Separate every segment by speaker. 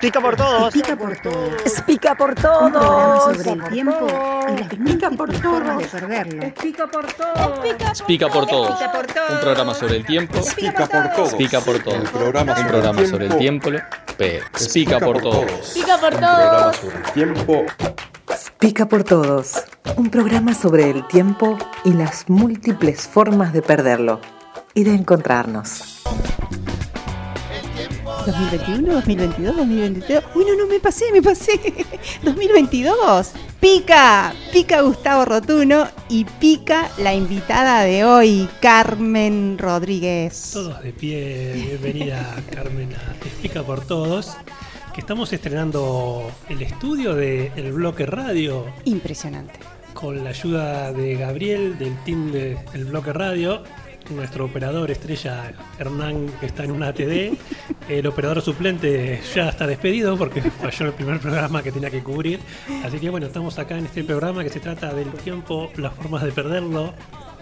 Speaker 1: Explica por todos.
Speaker 2: Explica por todos.
Speaker 3: Explica por
Speaker 2: Un programa
Speaker 3: todos.
Speaker 2: sobre el tiempo y las múltiples formas de perderlo.
Speaker 4: Explica por todo.
Speaker 5: Explica por todos.
Speaker 4: Explica por todo.
Speaker 5: Un programa sobre el tiempo.
Speaker 6: Explica por todos.
Speaker 5: Explica por todos.
Speaker 6: Un programa sobre el tiempo.
Speaker 5: explica por todos.
Speaker 3: Explica por
Speaker 6: Un programa
Speaker 3: todos.
Speaker 6: sobre el tiempo.
Speaker 7: Pica por Todos, un programa sobre el tiempo y las múltiples formas de perderlo y de encontrarnos.
Speaker 4: 2021, 2022, 2023. Uy, no, no, me pasé, me pasé. 2022. Pica, pica Gustavo Rotuno y pica la invitada de hoy, Carmen Rodríguez.
Speaker 8: Todos de pie, bienvenida Carmen a Explica por Todos, que estamos estrenando el estudio de El Bloque Radio
Speaker 4: Impresionante.
Speaker 8: con la ayuda de Gabriel del team de El Bloque Radio, nuestro operador estrella Hernán está en una ATD, el operador suplente ya está despedido porque falló el primer programa que tenía que cubrir, así que bueno, estamos acá en este programa que se trata del tiempo, las formas de perderlo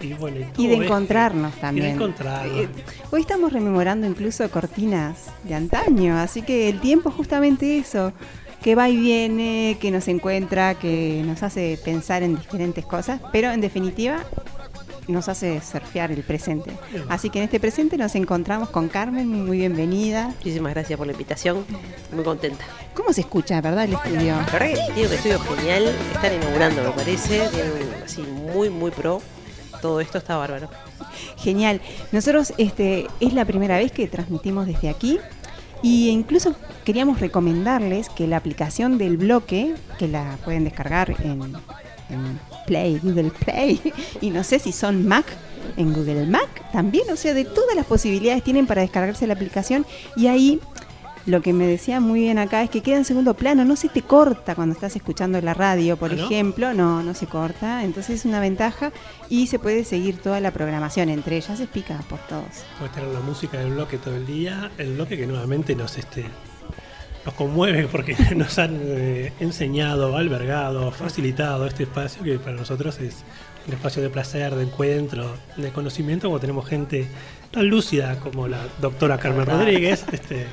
Speaker 8: y bueno,
Speaker 4: Y
Speaker 8: todo
Speaker 4: de encontrarnos
Speaker 8: Y de
Speaker 4: también.
Speaker 8: encontrarnos.
Speaker 4: Eh, Hoy estamos rememorando incluso cortinas de antaño, así que el tiempo es justamente eso, que va y viene, que nos encuentra, que nos hace pensar en diferentes cosas, pero en definitiva nos hace surfear el presente. Así que en este presente nos encontramos con Carmen, muy bienvenida.
Speaker 9: Muchísimas gracias por la invitación, muy contenta.
Speaker 4: ¿Cómo se escucha, verdad, el estudio?
Speaker 9: La verdad que tiene un estudio genial, están inaugurando me parece, tiene un- así muy muy pro, todo esto está bárbaro.
Speaker 4: Genial. Nosotros este, es la primera vez que transmitimos desde aquí y incluso queríamos recomendarles que la aplicación del bloque, que la pueden descargar en, en Play, Google Play, y no sé si son Mac, en Google Mac también, o sea, de todas las posibilidades tienen para descargarse la aplicación y ahí lo que me decía muy bien acá es que queda en segundo plano, no se te corta cuando estás escuchando la radio, por
Speaker 8: ¿Ah, no?
Speaker 4: ejemplo, no, no se corta, entonces es una ventaja y se puede seguir toda la programación, entre ellas se pica por todos.
Speaker 8: Puede tener la música del bloque todo el día, el bloque que nuevamente nos este nos conmueve porque nos han eh, enseñado, albergado, facilitado este espacio que para nosotros es un espacio de placer, de encuentro, de conocimiento, como tenemos gente tan lúcida como la doctora Carmen
Speaker 9: Verdad.
Speaker 8: Rodríguez, este,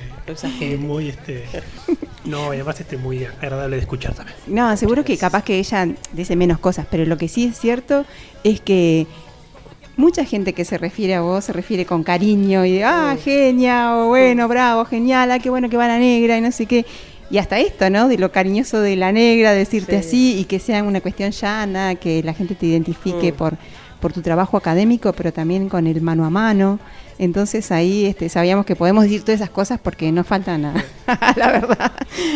Speaker 8: y muy este no, y además este muy agradable de escuchar también.
Speaker 4: No, seguro que capaz que ella dice menos cosas, pero lo que sí es cierto es que mucha gente que se refiere a vos se refiere con cariño y de, ah, genia, o bueno, bravo, genial, ah, qué bueno que va la negra y no sé qué. Y hasta esto, ¿no? De lo cariñoso de la negra, decirte
Speaker 9: Sí.
Speaker 4: así y que sea una cuestión llana, que la gente te identifique
Speaker 9: Mm.
Speaker 4: por, por tu trabajo académico, pero también con el mano a mano. Entonces ahí este, sabíamos que podemos decir todas esas cosas porque no falta nada, la verdad.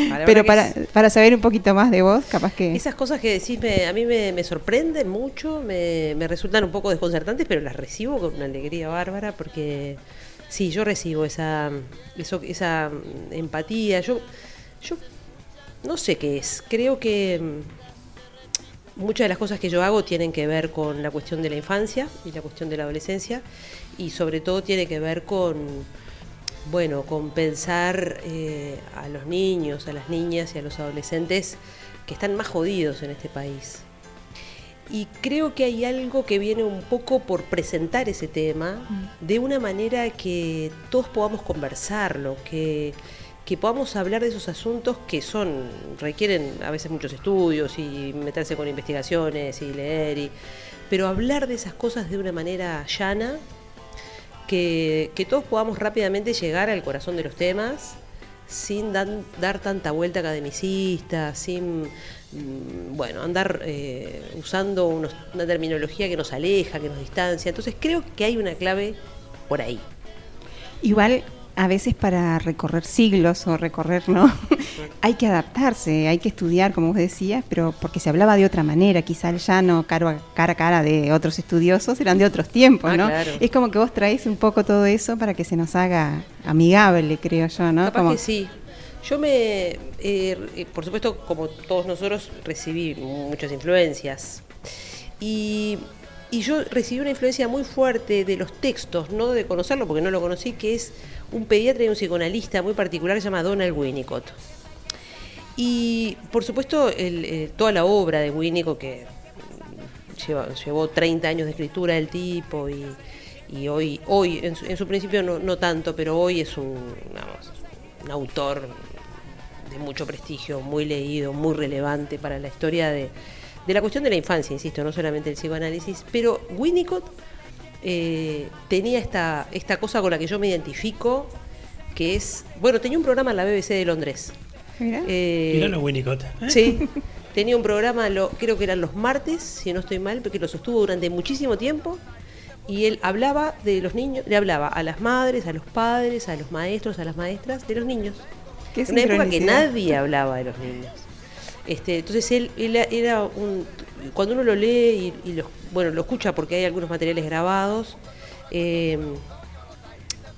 Speaker 9: Verdad
Speaker 4: Pero para, para saber un poquito más de vos, capaz que...
Speaker 9: Esas cosas que decís me- a mí me, me sorprenden mucho, me, me resultan un poco desconcertantes, pero las recibo con una alegría bárbara porque sí, yo recibo esa, eso, esa mm, empatía. Yo, yo no sé qué es, creo que mm, muchas de las cosas que yo hago tienen que ver con la cuestión de la infancia y la cuestión de la adolescencia y sobre todo tiene que ver con bueno, con pensar eh, a los niños, a las niñas y a los adolescentes que están más jodidos en este país. Y creo que hay algo que viene un poco por presentar ese tema de una manera que todos podamos conversarlo, que, que podamos hablar de esos asuntos que son, requieren a veces muchos estudios y meterse con investigaciones y leer, y, pero hablar de esas cosas de una manera llana, que, que todos podamos rápidamente llegar al corazón de los temas sin dan- dar tanta vuelta academicista, sin mm, bueno, andar eh, usando una terminología que nos aleja, que nos distancia. Entonces creo que hay una clave por ahí.
Speaker 4: Igual a veces para recorrer siglos o recorrer, ¿no? hay que adaptarse, hay que estudiar, como vos decías, pero porque se hablaba de otra manera, quizá el llano cara a cara de otros estudiosos eran de otros tiempos,
Speaker 9: Ah,
Speaker 4: ¿no?
Speaker 9: claro.
Speaker 4: Es como que vos traes un poco todo eso para que se nos haga amigable, creo yo, ¿no?
Speaker 9: Capaz
Speaker 4: Como-
Speaker 9: que sí. Yo me, eh, por supuesto, como todos nosotros, recibí muchas influencias. Y, y yo recibí una influencia muy fuerte de los textos, no de conocerlo porque no lo conocí, que es un pediatra y un psicoanalista muy particular que se llama Donald Winnicott. Y por supuesto, eh, toda la obra de Winnicott, que mm, llevó 30 años de escritura del tipo y, hoy, hoy en su, principio no, no tanto, pero hoy es un autor de mucho prestigio, muy leído, muy relevante para la historia de, de la cuestión de la infancia, insisto, no solamente el psicoanálisis, pero Winnicott eh, tenía esta, esta cosa con la que yo me identifico, que es, bueno, tenía un programa en la BBC de Londres.
Speaker 4: Mira.
Speaker 9: Eh,
Speaker 8: Mirá los Winnicott. ¿eh?
Speaker 9: Sí, tenía un programa, lo, creo que eran los martes, si no estoy mal, porque lo sostuvo durante muchísimo tiempo. Y él hablaba de los niños, le hablaba a las madres, a los padres, a los maestros, a las maestras, de los niños. En una época que nadie hablaba de los niños. Este, entonces él, él era un. Cuando uno lo lee y, y lo, bueno, lo escucha porque hay algunos materiales grabados, eh,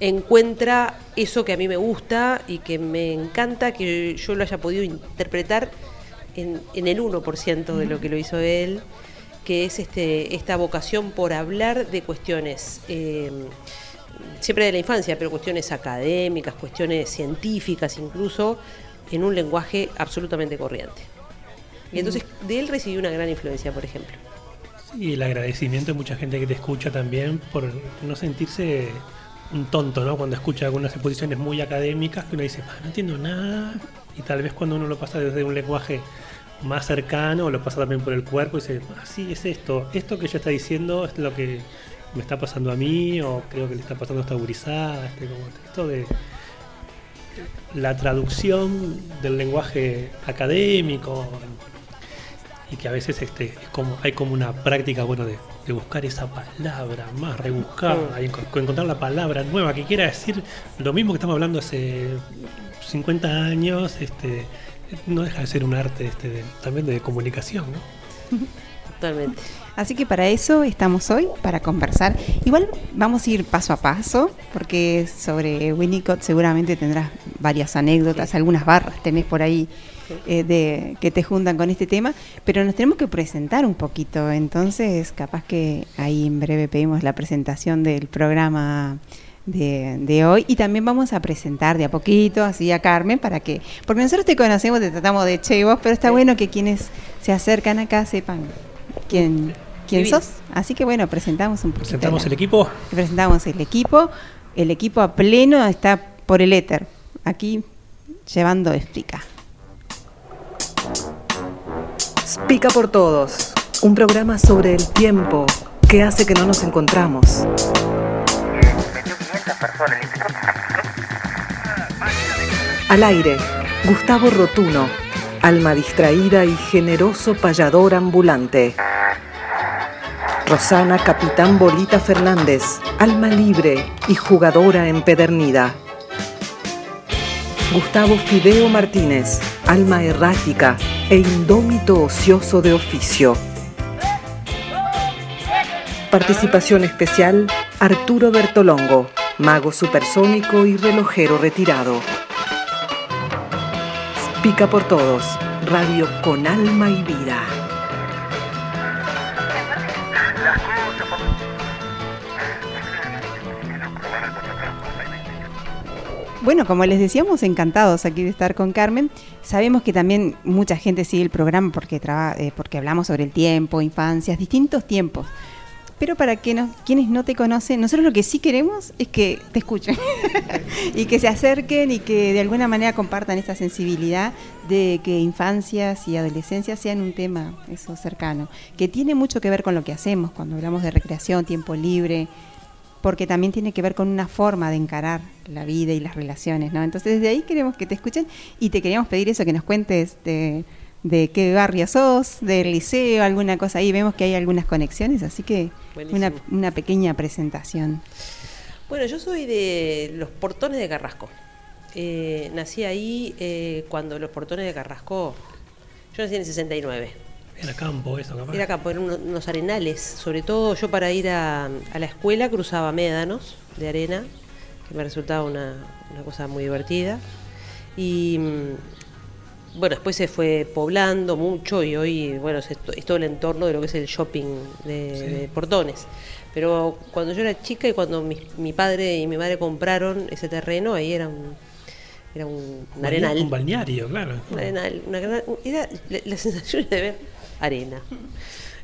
Speaker 9: encuentra eso que a mí me gusta y que me encanta que yo lo haya podido interpretar en, en el 1% de lo que lo hizo él, que es este, esta vocación por hablar de cuestiones, eh, siempre de la infancia, pero cuestiones académicas, cuestiones científicas incluso, en un lenguaje absolutamente corriente. Y entonces de él recibí una gran influencia, por ejemplo.
Speaker 8: Y el agradecimiento de mucha gente que te escucha también por no sentirse un tonto, ¿no? Cuando escucha algunas exposiciones muy académicas que uno dice, "Ah, no entiendo nada. Y tal vez cuando uno lo pasa desde un lenguaje más cercano, o lo pasa también por el cuerpo, y dice, ah, sí, es esto. Esto que ella está diciendo es lo que me está pasando a mí, o creo que le está pasando a esta gurizada. Este, como esto de la traducción del lenguaje académico y que a veces este es como hay como una práctica bueno de, de buscar esa palabra más rebuscada y enco- encontrar la palabra nueva que quiera decir lo mismo que estamos hablando hace 50 años este no deja de ser un arte este de- también de comunicación ¿no?
Speaker 9: Totalmente.
Speaker 4: Así que para eso estamos hoy, para conversar. Igual vamos a ir paso a paso, porque sobre Winnicott seguramente tendrás varias anécdotas, algunas barras tenés por ahí eh, de, que te juntan con este tema, pero nos tenemos que presentar un poquito. Entonces, capaz que ahí en breve pedimos la presentación del programa de, de hoy y también vamos a presentar de a poquito así a Carmen para que, porque nosotros te conocemos, te tratamos de che vos, pero está
Speaker 9: Sí.
Speaker 4: bueno que quienes se acercan acá sepan quién, quién
Speaker 9: Divino.
Speaker 4: sos. Así que bueno, presentamos un poquito.
Speaker 8: presentamos
Speaker 4: la-
Speaker 8: el equipo
Speaker 4: Presentamos el equipo. El equipo a pleno está por el éter. Aquí llevando explica.
Speaker 7: Pica por todos, un programa sobre el tiempo que hace que no nos encontramos. Al aire, Gustavo Rotuno, alma distraída y generoso payador ambulante. Rosana Capitán Bolita Fernández, alma libre y jugadora empedernida. Gustavo Fideo Martínez, alma errática e indómito ocioso de oficio. Participación especial, Arturo Bertolongo, mago supersónico y relojero retirado. Pica por todos, radio con alma y vida.
Speaker 4: Bueno, como les decíamos, encantados aquí de estar con Carmen. Sabemos que también mucha gente sigue el programa porque, traba- eh, porque hablamos sobre el tiempo, infancias, distintos tiempos. Pero para que no- quienes no te conocen, nosotros lo que sí queremos es que te escuchen y que se acerquen y que de alguna manera compartan esta sensibilidad de que infancias y adolescencias sean un tema eso cercano, que tiene mucho que ver con lo que hacemos cuando hablamos de recreación, tiempo libre, porque también tiene que ver con una forma de encarar la vida y las relaciones, ¿no? Entonces desde ahí queremos que te escuchen y te queríamos pedir eso, que nos cuentes de, de qué barrio sos, del liceo, alguna cosa ahí. Vemos que hay algunas conexiones, así que una, una pequeña presentación.
Speaker 9: Bueno, yo soy de los portones de Carrasco. Eh, nací ahí eh, cuando los portones de Carrasco. Yo nací en el 69.
Speaker 8: Era campo eso capaz
Speaker 9: Era acá, por unos, arenales. Sobre todo yo para ir a, a la escuela cruzaba médanos de arena, que me resultaba una, una cosa muy divertida. Y mm, bueno, después se fue poblando mucho y hoy, bueno, es, to- es todo el entorno de lo que es el shopping de,
Speaker 8: Sí.
Speaker 9: de portones. Pero cuando yo era chica y cuando mi, mi padre y mi madre compraron ese terreno, ahí era un, era un, un arenal.
Speaker 8: un balneario claro
Speaker 9: Un arenal, una era la, la sensación de ver arena.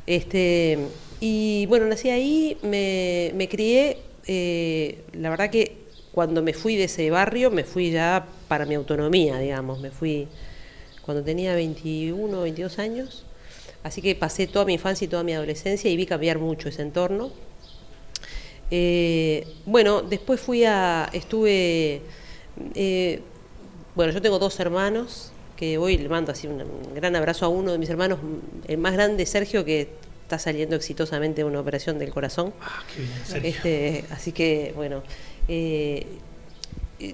Speaker 9: Este, y bueno, nací ahí, me, crié, eh, la verdad que cuando me fui de ese barrio, me fui ya para mi autonomía, digamos. Me fui cuando tenía 21, 22 años. Así que pasé toda mi infancia y toda mi adolescencia y vi cambiar mucho ese entorno. Eh, bueno, después fui a, estuve, eh, bueno, yo tengo dos hermanos, que hoy le mando así un, gran abrazo a uno de mis hermanos, el más grande, Sergio, que está saliendo exitosamente de una operación del corazón.
Speaker 8: Ah, qué bien, Sergio.
Speaker 9: Este, así que, bueno, eh,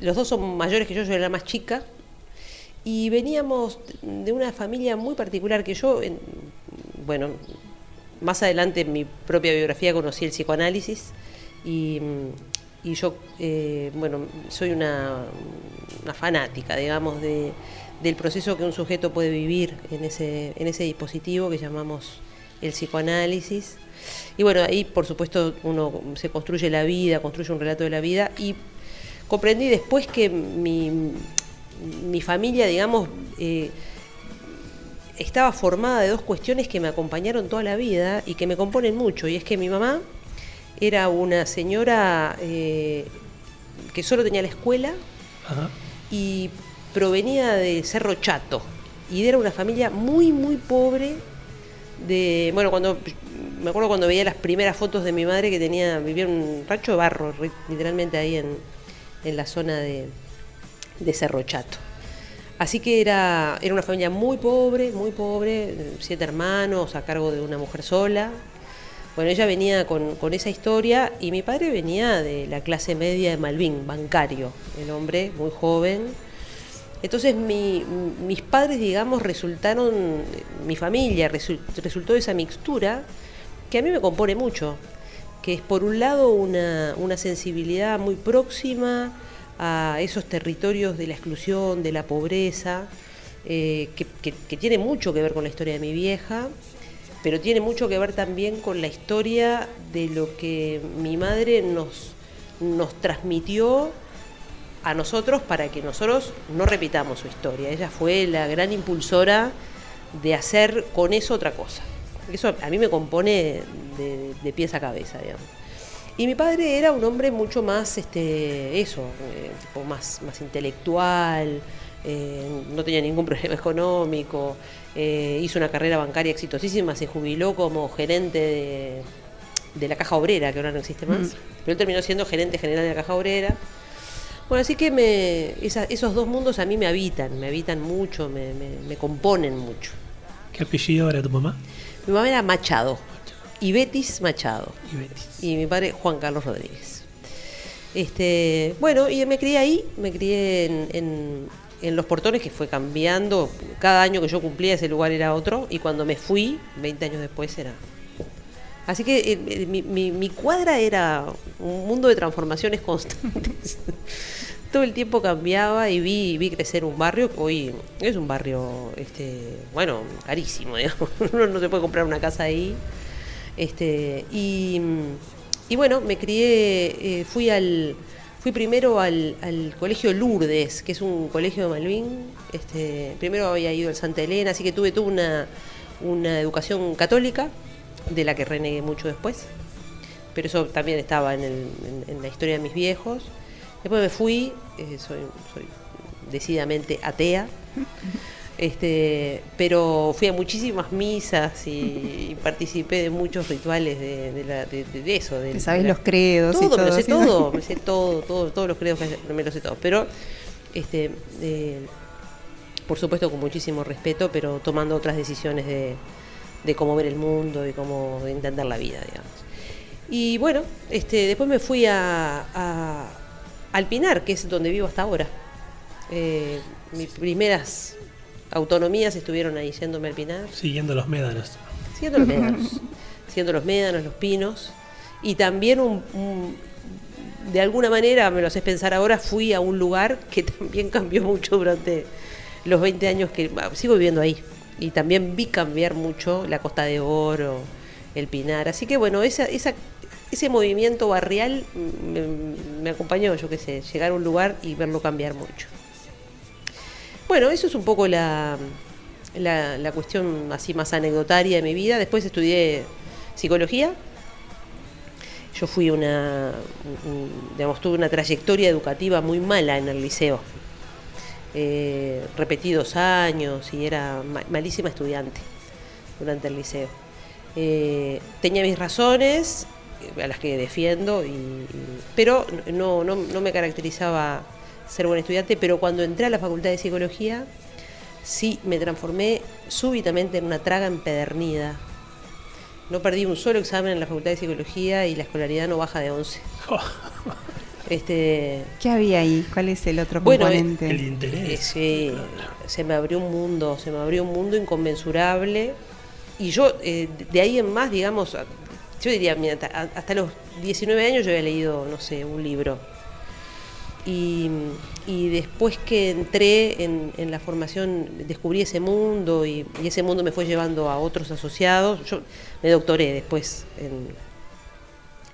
Speaker 9: los dos son mayores que yo, yo era la más chica. Y veníamos de una familia muy particular que yo, en- bueno, más adelante en mi propia biografía conocí el psicoanálisis y, mm, y yo, eh, bueno, soy una, fanática, digamos, de- del proceso que un sujeto puede vivir en ese, en ese dispositivo que llamamos el psicoanálisis. Y bueno, ahí por supuesto uno se construye la vida, construye un relato de la vida y comprendí después que mi, mi familia, digamos, eh, estaba formada de dos cuestiones que me acompañaron toda la vida y que me componen mucho. Y es que mi mamá era una señora eh, que solo tenía la escuela
Speaker 8: Ajá.
Speaker 9: y provenía de Cerro Chato. Y era una familia muy, muy pobre. De, bueno, cuando me acuerdo cuando veía las primeras fotos de mi madre que tenía, vivía en un rancho de barro, literalmente ahí en, en la zona de, de Cerro Chato. Así que era, era una familia muy pobre, muy pobre, siete hermanos a cargo de una mujer sola. Bueno, ella venía con, con esa historia y mi padre venía de la clase media de Malvin, bancario, el hombre muy joven. Entonces mi- mis padres, digamos, resultaron, mi familia resul- resultó esa mixtura que a mí me compone mucho, que es por un lado una, una sensibilidad muy próxima a esos territorios de la exclusión, de la pobreza, eh, que- que tiene mucho que ver con la historia de mi vieja, pero tiene mucho que ver también con la historia de lo que mi madre nos, nos transmitió a nosotros para que nosotros no repitamos su historia. Ella fue la gran impulsora de hacer con eso otra cosa. Eso a mí me compone de, de pies a cabeza, digamos. Y mi padre era un hombre mucho más, este, eso, eh, más, más intelectual, eh, no tenía ningún problema económico, eh, hizo una carrera bancaria exitosísima, se jubiló como gerente de, de la Caja Obrera, que ahora no existe más, pero él terminó siendo gerente general de la Caja Obrera. Bueno, así que me, esa- esos dos mundos a mí me habitan, me habitan mucho, me, me- me componen mucho.
Speaker 8: ¿Qué apellido era tu mamá?
Speaker 9: Mi mamá era Machado, y Betis Machado,
Speaker 8: Y Betis.
Speaker 9: y mi padre Juan Carlos Rodríguez. Este, bueno, y me crié ahí, me crié en, en- en Los Portones, que fue cambiando. Cada año que yo cumplía ese lugar era otro, y cuando me fui, 20 años después era... Así que eh, eh, mi, cuadra era un mundo de transformaciones constantes. Todo el tiempo cambiaba y vi, vi crecer un barrio que hoy es un barrio, este, bueno, carísimo, digamos. Uno no se puede comprar una casa ahí. Este, y, y bueno, me crié, eh, fui al fui primero al, al colegio Lourdes, que es un colegio de Malvin. Este, primero había ido al Santa Elena, así que tuve toda una, una educación católica, de la que renegué mucho después. Pero eso también estaba en, la historia de mis viejos. Después me fui, eh, soy, soy decididamente atea. Este, pero fui a muchísimas misas y, y participé de muchos rituales de, de la- de- eso. de- la-
Speaker 4: los credos y
Speaker 9: todo, me lo sé
Speaker 4: ¿sí?
Speaker 9: todo, me sé todo, todo, todos los credos me, me lo sé todo. Pero, este, eh, por supuesto con muchísimo respeto, pero tomando otras decisiones de, de cómo ver el mundo y cómo entender la vida, digamos. Y bueno, este, después me fui a, a al Pinar, que es donde vivo hasta ahora. Eh, mis primeras autonomías estuvieron ahí yéndome al Pinar.
Speaker 8: Siguiendo los médanos.
Speaker 9: Siendo los médanos. siendo los médanos, los pinos. Y también un, un- de alguna manera, me lo haces pensar ahora, fui a un lugar que también cambió mucho durante los 20 años que bah, sigo viviendo ahí. Y también vi cambiar mucho la Costa de Oro, el Pinar. Así que bueno, esa, esa, ese movimiento barrial me, me acompañó, yo qué sé, llegar a un lugar y verlo cambiar mucho. Bueno, eso es un poco la, la, cuestión así más anecdotaria de mi vida. Después estudié psicología. Yo fui una, un- digamos, tuve una trayectoria educativa muy mala en el liceo. eh, repetí dos años y era ma- malísima estudiante durante el liceo. Eh, tenía mis razones, eh, a las que defiendo, pero no, no, no me caracterizaba ser buen estudiante, pero cuando entré a la Facultad de Psicología, sí me transformé súbitamente en una traga empedernida. No perdí un solo examen en la Facultad de Psicología y la escolaridad no baja de 11. Este,
Speaker 4: ¿Qué había ahí? ¿Cuál es el otro
Speaker 9: Bueno, eh,
Speaker 4: componente?
Speaker 8: El
Speaker 9: eh,
Speaker 8: interés.
Speaker 9: sí, se me abrió un mundo, se me abrió un mundo inconmensurable. Y yo, eh, de ahí en más, digamos, yo diría, mira, hasta, hasta los 19 años yo había leído, no sé, un libro. Y, y después que entré en, en la formación, descubrí ese mundo y, y ese mundo me fue llevando a otros asociados. Yo me doctoré después en,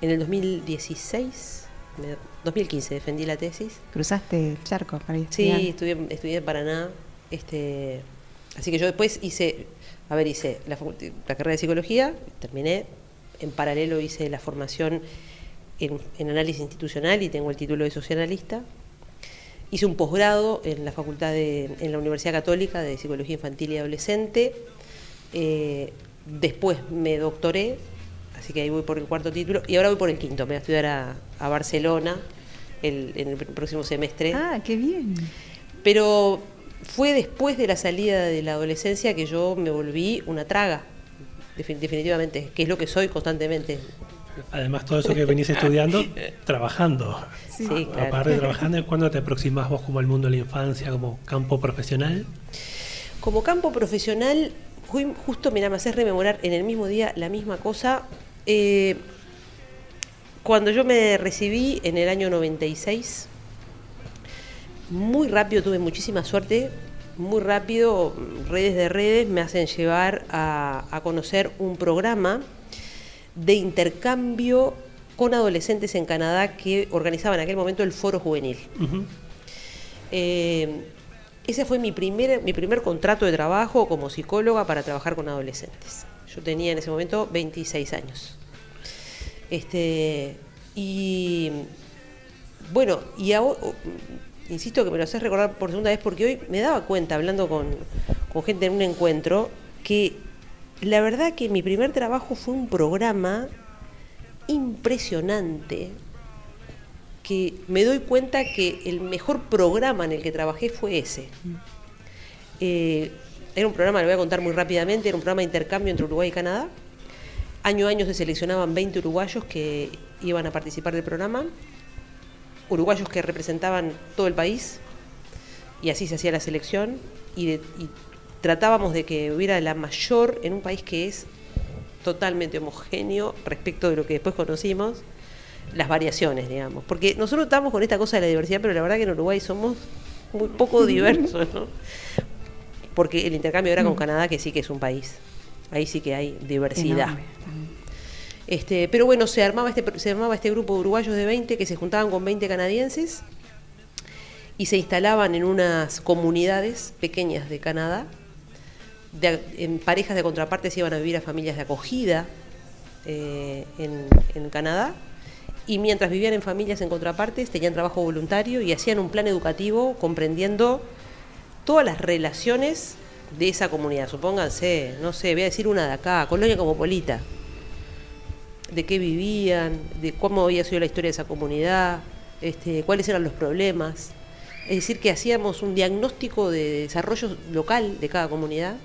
Speaker 9: en el 2016, me- 2015 defendí la tesis.
Speaker 4: ¿Cruzaste el charco para a
Speaker 9: Sí,
Speaker 4: estudiar?
Speaker 9: estudié, estudié en Paraná. Este, así que yo después hice, a ver, hice la carrera de psicología, terminé. En paralelo hice la formación en, en análisis institucional y tengo el título de socioanalista. Hice un posgrado en la facultad de, en la Universidad Católica de Psicología Infantil y Adolescente. Eh, después me doctoré, así que ahí voy por el cuarto título. Y ahora voy por el quinto, me voy a estudiar a, a Barcelona el- en el próximo semestre.
Speaker 4: Ah, qué bien.
Speaker 9: Pero fue después de la salida de la adolescencia que yo me volví una traga, defin- definitivamente, que es lo que soy constantemente.
Speaker 8: Además, todo eso que venís estudiando, trabajando.
Speaker 9: Sí, claro.
Speaker 8: Aparte de trabajando, ¿cuándo te aproximás vos como al mundo de la infancia, como campo profesional?
Speaker 9: Como campo profesional, ju- justo, mira, me haces rememorar en el mismo día la misma cosa. Eh, cuando yo me recibí en el año 96, muy rápido tuve muchísima suerte, muy rápido, redes de redes me hacen llevar a, a conocer un programa de intercambio con adolescentes en Canadá que organizaba en aquel momento el Foro Juvenil. Eh, ese fue mi primer, mi primer contrato de trabajo como psicóloga para trabajar con adolescentes. Yo tenía en ese momento 26 años. Este, y bueno, y ahora, insisto que me lo haces recordar por segunda vez porque hoy me daba cuenta, hablando con, con gente en un encuentro, que la verdad que mi primer trabajo fue un programa impresionante que me doy cuenta que el mejor programa en el que trabajé fue ese. Eh, era un programa, lo voy a contar muy rápidamente, era un programa de intercambio entre Uruguay y Canadá. Año a año se seleccionaban 20 uruguayos que iban a participar del programa, uruguayos que representaban todo el país, y así se hacía la selección, y, tratábamos de que hubiera la mayor en un país que es totalmente homogéneo respecto de lo que después conocimos, las variaciones, digamos. Porque nosotros estamos con esta cosa de la diversidad, pero la verdad que en Uruguay somos muy poco diversos, ¿no? Porque el intercambio era con Canadá, que sí que es un país. Ahí sí que hay diversidad. Este, pero bueno, se armaba, este, se armaba este grupo de uruguayos de 20 que se juntaban con 20 canadienses y se instalaban en unas comunidades pequeñas de Canadá. En parejas de contrapartes iban a vivir a familias de acogida eh, en, Canadá. Y mientras vivían en familias en contrapartes, tenían trabajo voluntario y hacían un plan educativo comprendiendo todas las relaciones de esa comunidad. Supónganse, no sé, voy a decir una de acá, Colonia Cosmopolita de qué vivían, de cómo había sido la historia de esa comunidad, este, cuáles eran los problemas. Es decir, que hacíamos un diagnóstico de desarrollo local de cada comunidad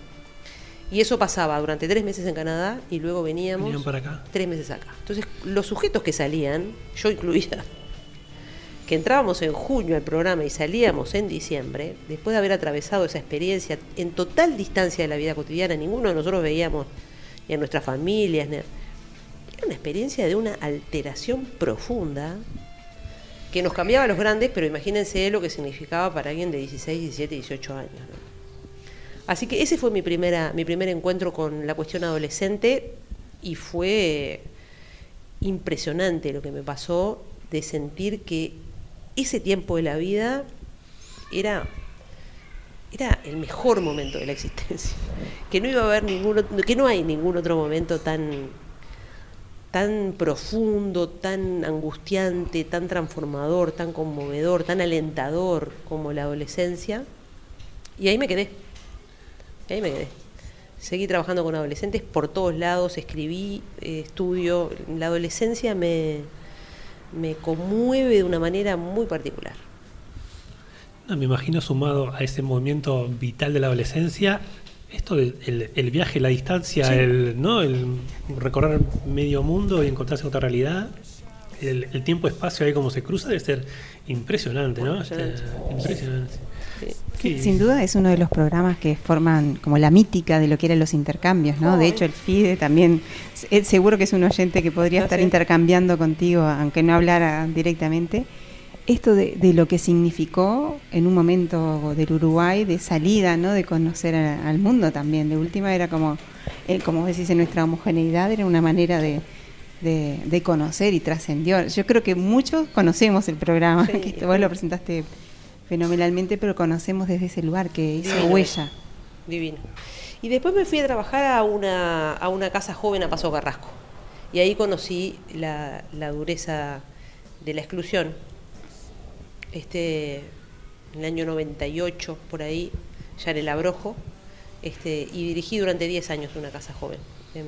Speaker 9: y eso pasaba durante tres meses en Canadá y luego veníamos
Speaker 8: Venían para acá.
Speaker 9: tres meses acá. Entonces, los sujetos que salían, yo incluida, que entrábamos en junio al programa y salíamos en diciembre, después de haber atravesado esa experiencia en total distancia de la vida cotidiana, ninguno de nosotros veíamos ni a nuestras familias, ni a- era una experiencia de una alteración profunda que nos cambiaba a los grandes, pero imagínense lo que significaba para alguien de 16, 17, 18 años. ¿no? Así que ese fue mi, primera, mi primer encuentro con la cuestión adolescente y fue impresionante lo que me pasó de sentir que ese tiempo de la vida era, era el mejor momento de la existencia. Que no iba a haber ningún otro- que no hay ningún otro momento tan, tan profundo, tan angustiante, tan transformador, tan conmovedor, tan alentador como la adolescencia. Y ahí me quedé. Ahí me quedé. Seguí trabajando con adolescentes por todos lados, escribí, eh, estudio. La adolescencia me, me conmueve de una manera muy particular.
Speaker 8: No, me imagino sumado a ese movimiento vital de la adolescencia, esto del el, el viaje, la distancia,
Speaker 9: Sí.
Speaker 8: el, ¿no? el recorrer medio mundo y encontrarse en otra realidad, el, el tiempo-espacio ahí como se cruza debe ser impresionante, ¿no?
Speaker 9: Impresionante.
Speaker 8: Este, impresionante.
Speaker 4: Sin duda es uno de los programas que forman como la mítica de lo que eran los intercambios, ¿no? De hecho, el FIDE también, es, seguro que es un oyente que podría estar intercambiando contigo, aunque no hablara directamente. Esto de, de lo que significó en un momento del Uruguay de salida, ¿no? De conocer a- al mundo también. De última era como, eh, como decís, en nuestra homogeneidad era una manera de, de, de conocer y trascendió. Yo creo que muchos conocemos el programa,
Speaker 9: Sí.
Speaker 4: que vos lo presentaste fenomenalmente, pero conocemos desde ese lugar que hizo
Speaker 9: Divino.
Speaker 4: huella.
Speaker 9: Divino. Y después me fui a trabajar a una, a una casa joven a Paso Carrasco. Y ahí conocí la, la dureza de la exclusión. Este, en el año 98, por ahí, ya en el Abrojo, este, y dirigí durante 10 años una casa joven. Em,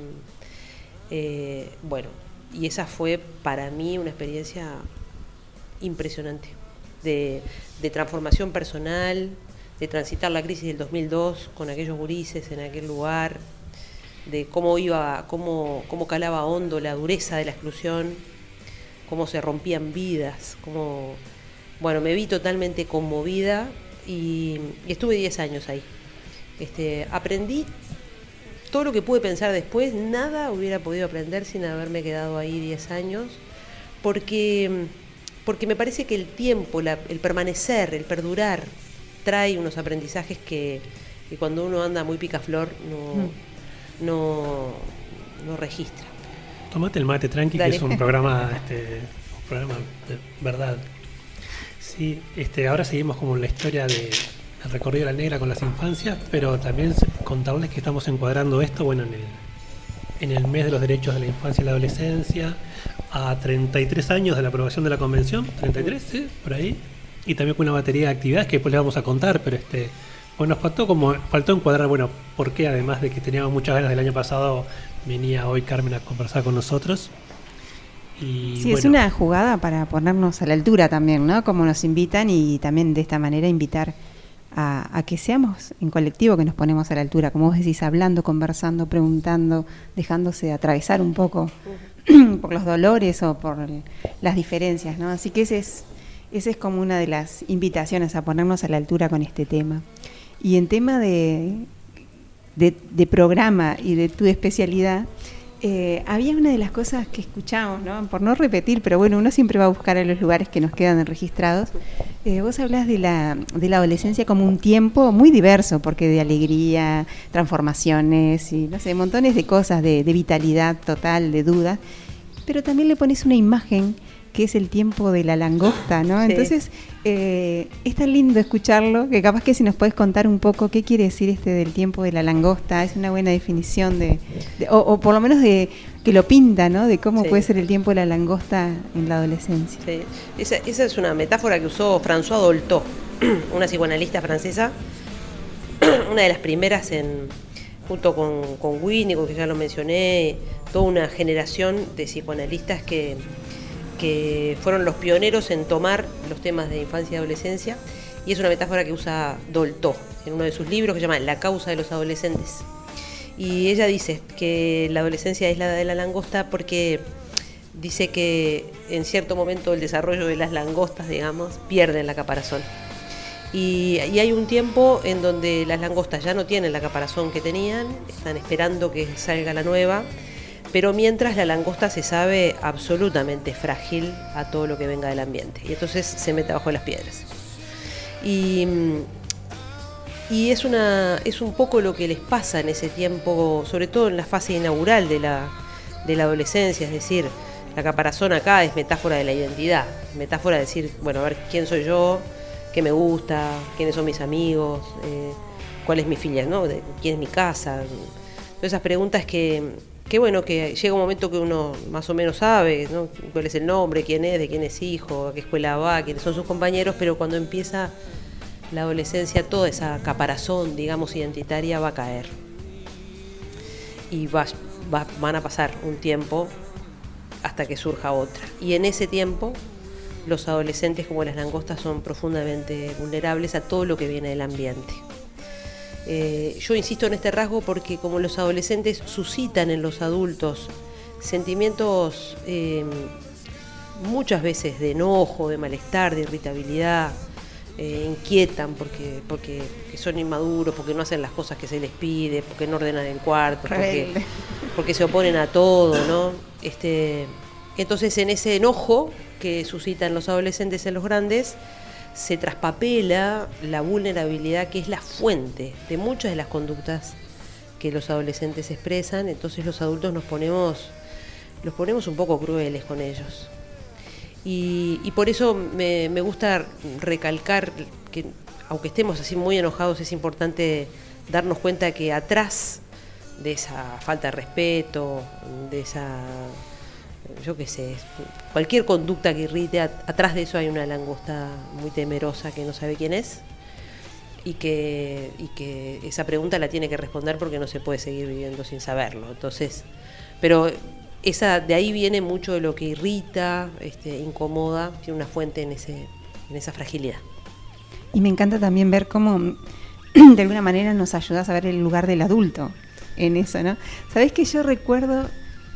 Speaker 9: eh, bueno, y esa fue para mí una experiencia impresionante de, transformación personal, de transitar la crisis del 2002 con aquellos gurises en aquel lugar, de cómo iba, cómo, cómo calaba hondo la dureza de la exclusión, cómo se rompían vidas, cómo, bueno, me vi totalmente conmovida y, y estuve 10 años ahí. Este, aprendí todo lo que pude pensar después, nada hubiera podido aprender sin haberme quedado ahí 10 años, porque, porque me parece que el tiempo, la- el permanecer, el perdurar, trae unos aprendizajes que, que cuando uno anda muy picaflor no, no, no registra.
Speaker 8: Tomate el mate tranqui,
Speaker 9: Dale.
Speaker 8: que es un programa, este, un programa de verdad. Sí, este, ahora seguimos como la historia de el recorrido de la negra con las infancias, pero también contarles que estamos encuadrando esto, bueno, en el, en el mes de los derechos de la infancia y la adolescencia, a 33 años de la aprobación de la convención, 33, ¿sí? por ahí, y también con una batería de actividades que después les vamos a contar, pero este, bueno, nos faltó como, faltó encuadrar, bueno, por qué además de que teníamos muchas ganas del año pasado, venía hoy Carmen a conversar con nosotros. Y
Speaker 4: Sí, es una jugada para ponernos a la altura también, ¿no? Como nos invitan y también de esta manera invitar a, a que seamos en colectivo que nos ponemos a la altura, como vos decís, hablando, conversando, preguntando, dejándose atravesar un poco por los dolores o por las diferencias, ¿no? Así que ese es, ese es como una de las invitaciones a ponernos a la altura con este tema. Y en tema de, de programa y de tu especialidad, eh, había una de las cosas que escuchamos, ¿no? por no repetir, pero bueno, uno siempre va a buscar a los lugares que nos quedan registrados. Eh, vos hablas de la, de la adolescencia como un tiempo muy diverso, porque de alegría, transformaciones y no sé, montones de cosas, de, de vitalidad total, de dudas, pero también le pones una imagen que es el tiempo de la langosta, ¿no?
Speaker 9: Sí.
Speaker 4: Entonces, eh, es tan lindo escucharlo que capaz que si nos puedes contar un poco qué quiere decir este del tiempo de la langosta, es una buena definición de, de- o, o por lo menos de que lo pinta, ¿no? De cómo
Speaker 9: Sí.
Speaker 4: puede ser el tiempo de la langosta en la adolescencia.
Speaker 9: Sí. Esa, esa es una metáfora que usó François Dolto, una psicoanalista francesa, una de las primeras en junto con, con Winnicott, que ya lo mencioné, toda una generación de psicoanalistas que, que fueron los pioneros en tomar los temas de infancia y adolescencia, y es una metáfora que usa Dolto en uno de sus libros que se llama La causa de los adolescentes. Y ella dice que la adolescencia es la de la langosta porque dice que en cierto momento el desarrollo de las langostas, digamos, pierden la caparazón. Y, y hay un tiempo en donde las langostas ya no tienen la caparazón que tenían, están esperando que salga la nueva, pero mientras la langosta se sabe absolutamente frágil a todo lo que venga del ambiente. Y entonces se mete bajo las piedras. Y, y es, una, es un poco lo que les pasa en ese tiempo, sobre todo en la fase inaugural de la, de la adolescencia, es decir, la caparazón acá es metáfora de la identidad, metáfora de decir, bueno, a ver quién soy yo, qué me gusta, quiénes son mis amigos, eh, cuál es mi filia, ¿no? Quién es mi casa. Todas esas preguntas que, que, bueno, que llega un momento que uno más o menos sabe. Cuál es el nombre, quién es, de quién es hijo, a qué escuela va, quiénes son sus compañeros, pero cuando empieza la adolescencia, toda esa caparazón, digamos, identitaria va a caer. Y va, va- van a pasar un tiempo hasta que surja otra. Y en ese tiempo, los adolescentes como las langostas son profundamente vulnerables a todo lo que viene del ambiente. Eh, yo insisto en este rasgo porque como los adolescentes suscitan en los adultos sentimientos eh, muchas veces de enojo, de malestar, de irritabilidad, eh, inquietan porque, porque, porque son inmaduros, porque no hacen las cosas que se les pide, porque no ordenan el cuarto, porque, porque se oponen a todo, ¿no? Este, entonces en ese enojo que suscitan los adolescentes en los grandes, se traspapela la vulnerabilidad que es la fuente de muchas de las conductas que los adolescentes expresan, entonces los adultos nos ponemos, los ponemos un poco crueles con ellos. Y, por eso me, me gusta recalcar que, aunque estemos así muy enojados, es importante darnos cuenta que atrás de esa falta de respeto, de esa, yo qué sé, cualquier conducta que irrite, at- atrás de eso hay una langosta muy temerosa que no sabe quién es y que, y que esa pregunta la tiene que responder porque no se puede seguir viviendo sin saberlo. Entonces, pero esa, de ahí viene mucho de lo que irrita, este, incomoda, tiene una fuente en, ese, en esa fragilidad.
Speaker 4: Y me encanta también ver cómo de alguna manera nos ayudas a ver el lugar del adulto en eso, ¿no? Sabés que yo recuerdo,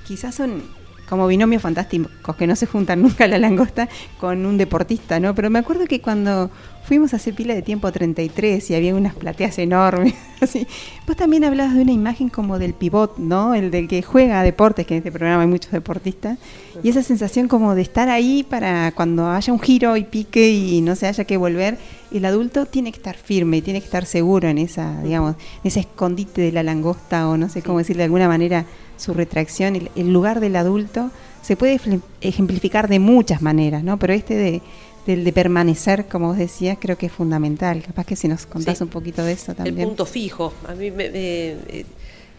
Speaker 4: quizás son como binomios fantásticos que no se juntan nunca la langosta con un deportista, ¿no? Pero me acuerdo que cuando fuimos a hacer pila de tiempo 33 y había unas plateas enormes, así, vos también hablabas de una imagen como del pivot, ¿no? El del que juega deportes, que en este programa hay muchos deportistas, y esa sensación como de estar ahí para cuando haya un giro y pique y no se haya que volver, el adulto tiene que estar firme y tiene que estar seguro en esa, digamos, en ese escondite de la langosta o no sé cómo decir de alguna manera su retracción, el, el lugar del adulto se puede ejempl- ejemplificar de muchas maneras, ¿no? Pero este de, del de permanecer, como vos decías, creo que es fundamental. Capaz que si nos contás
Speaker 9: Sí.
Speaker 4: un poquito de eso
Speaker 9: El
Speaker 4: también.
Speaker 9: punto fijo. A mí me- me- eh,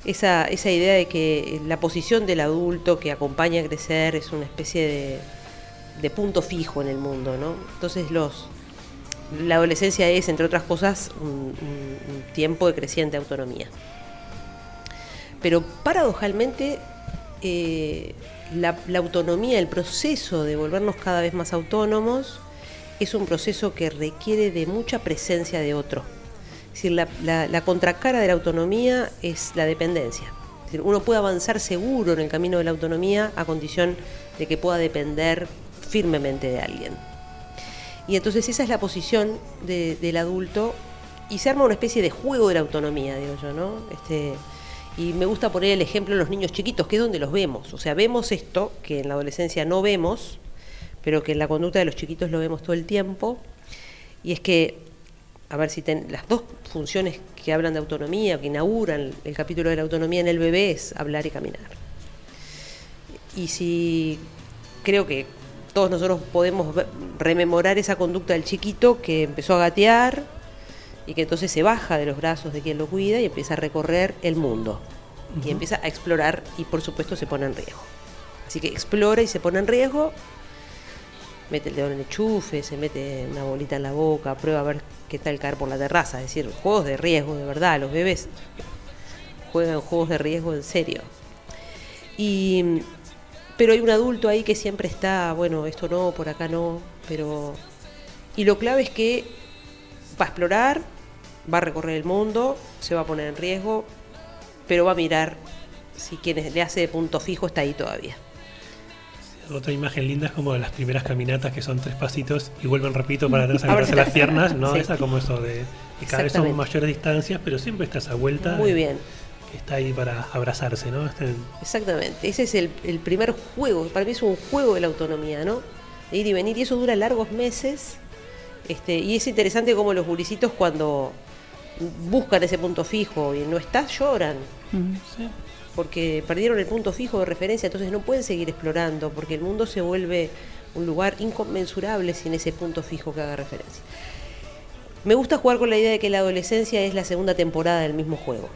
Speaker 9: esa, esa idea de que la posición del adulto que acompaña a crecer es una especie de, de punto fijo en el mundo, ¿no? Entonces los la adolescencia es, entre otras cosas, un, un- un tiempo de creciente autonomía. Pero paradojalmente, eh, la, autonomía, el proceso de volvernos cada vez más autónomos, es un proceso que requiere de mucha presencia de otro. Es decir, la, contracara de la autonomía es la dependencia. Es decir, uno puede avanzar seguro en el camino de la autonomía a condición de que pueda depender firmemente de alguien. Y entonces esa es la posición de- del adulto y se arma una especie de juego de la autonomía, digo yo, ¿no? Este, y me gusta poner el ejemplo en los niños chiquitos, que es donde los vemos. O sea, vemos esto que en la adolescencia no vemos, pero que en la conducta de los chiquitos lo vemos todo el tiempo. Y es que, a ver si las dos funciones que hablan de autonomía, que inauguran el capítulo de la autonomía en el bebé, es hablar y caminar. Y si creo que todos nosotros podemos rememorar esa conducta del chiquito que empezó a gatear y que entonces se baja de los brazos de quien lo cuida y empieza a recorrer el mundo. Y empieza a explorar y por supuesto se pone en riesgo. Así que explora y se pone en riesgo, mete el dedo en el enchufe, se mete una bolita en la boca, prueba a ver qué tal caer por la terraza. Es decir, juegos de riesgo, de verdad, los bebés juegan juegos de riesgo en serio. Y, pero hay un adulto ahí que siempre está, bueno, esto no, por acá no, pero... Y lo clave es que va a explorar, va a recorrer el mundo, se va a poner en riesgo, pero va a mirar si quien le hace de punto fijo está ahí todavía.
Speaker 8: Otra imagen linda es como de las primeras caminatas que son tres pasitos y vuelven, repito, para atrás a agarrarse las piernas, ¿no?
Speaker 9: Sí.
Speaker 8: Esa como eso de que cada vez son mayores distancias, pero siempre está esa vuelta
Speaker 9: Muy bien.
Speaker 8: que está ahí para abrazarse, ¿no? Este-
Speaker 9: Exactamente, ese es el, el primer juego, para mí es un juego de la autonomía, ¿no? De ir y venir, y eso dura largos meses. Este, y es interesante como los gurisitos cuando buscan ese punto fijo y no está, lloran,
Speaker 4: Mm.
Speaker 9: porque perdieron el punto fijo de referencia, entonces no pueden seguir explorando, porque el mundo se vuelve un lugar inconmensurable sin ese punto fijo que haga referencia. Me gusta jugar con la idea de que la adolescencia es la segunda temporada del mismo juego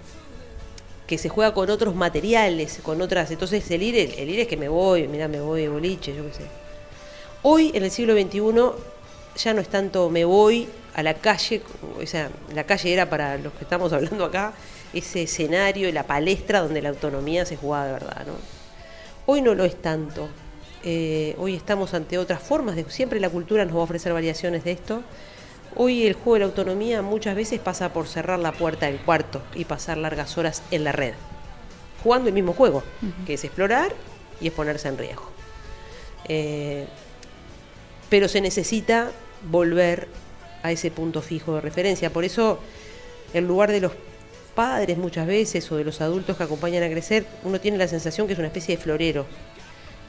Speaker 9: que se juega con otros materiales, con otras. Entonces el ir, el ir es que me voy, mira, me voy de boliche, yo qué sé. Hoy, en el siglo XXI, ya no es tanto me voy a la calle, o sea, la calle era para los que estamos hablando acá, ese escenario, la palestra donde la autonomía se jugaba de verdad, ¿no? Hoy no lo es tanto. Eh, hoy estamos ante otras formas, de, siempre la cultura nos va a ofrecer variaciones de esto. Hoy el juego de la autonomía muchas veces pasa por cerrar la puerta del cuarto y pasar largas horas en la red, jugando el mismo juego, que es explorar y es ponerse en riesgo. Eh, pero se necesita volver a ese punto fijo de referencia. Por eso, en lugar de los padres muchas veces o de los adultos que acompañan a crecer, uno tiene la sensación que es una especie de florero.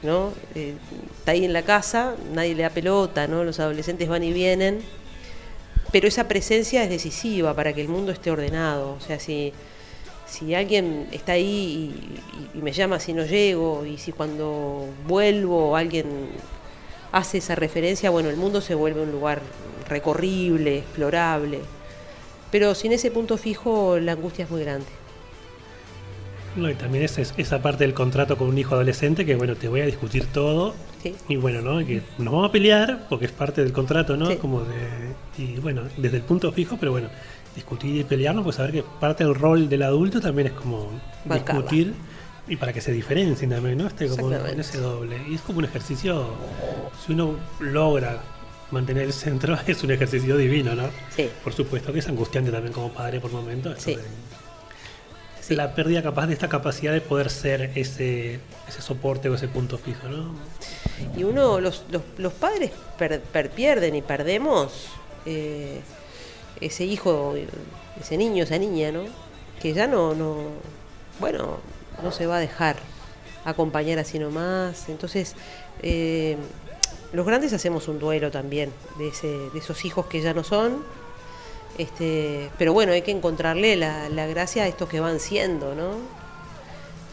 Speaker 9: ¿no? Eh, está ahí en la casa, nadie le da pelota, ¿no? los adolescentes van y vienen, pero esa presencia es decisiva para que el mundo esté ordenado. O sea, si, si alguien está ahí y, y me llama si no llego, y si cuando vuelvo alguien hace esa referencia, bueno, el mundo se vuelve un lugar recorrible, explorable. Pero sin ese punto fijo, la angustia es muy grande.
Speaker 8: No, y también es, es- esa parte del contrato con un hijo adolescente que, bueno, te voy a discutir todo.
Speaker 9: Sí.
Speaker 8: Y bueno, ¿no? Que nos vamos a pelear porque es parte del contrato, ¿no?
Speaker 9: Sí.
Speaker 8: Como de, y bueno, desde el punto fijo, pero bueno, discutir y pelearnos, pues saber que parte del rol del adulto también es como
Speaker 9: Bancarla.
Speaker 8: discutir y para que se diferencien también, ¿no? Esté como en ese doble. Y es como un ejercicio, si uno logra mantener el centro, es un ejercicio divino, ¿no?
Speaker 9: Sí.
Speaker 8: Por supuesto que es angustiante también como padre por momentos.
Speaker 9: Sí.
Speaker 8: La pérdida capaz de esta capacidad de poder ser ese, ese soporte o ese punto fijo, ¿no?
Speaker 9: Y uno, los, los, los padres per- per- pierden y perdemos eh, ese hijo, ese niño, esa niña, ¿no? Que ya no, no, bueno, no se va a dejar acompañar así nomás. Entonces, eh, los grandes hacemos un duelo también de, ese, de esos hijos que ya no son. Este, pero bueno, hay que encontrarle la, la gracia a estos que van siendo, ¿no?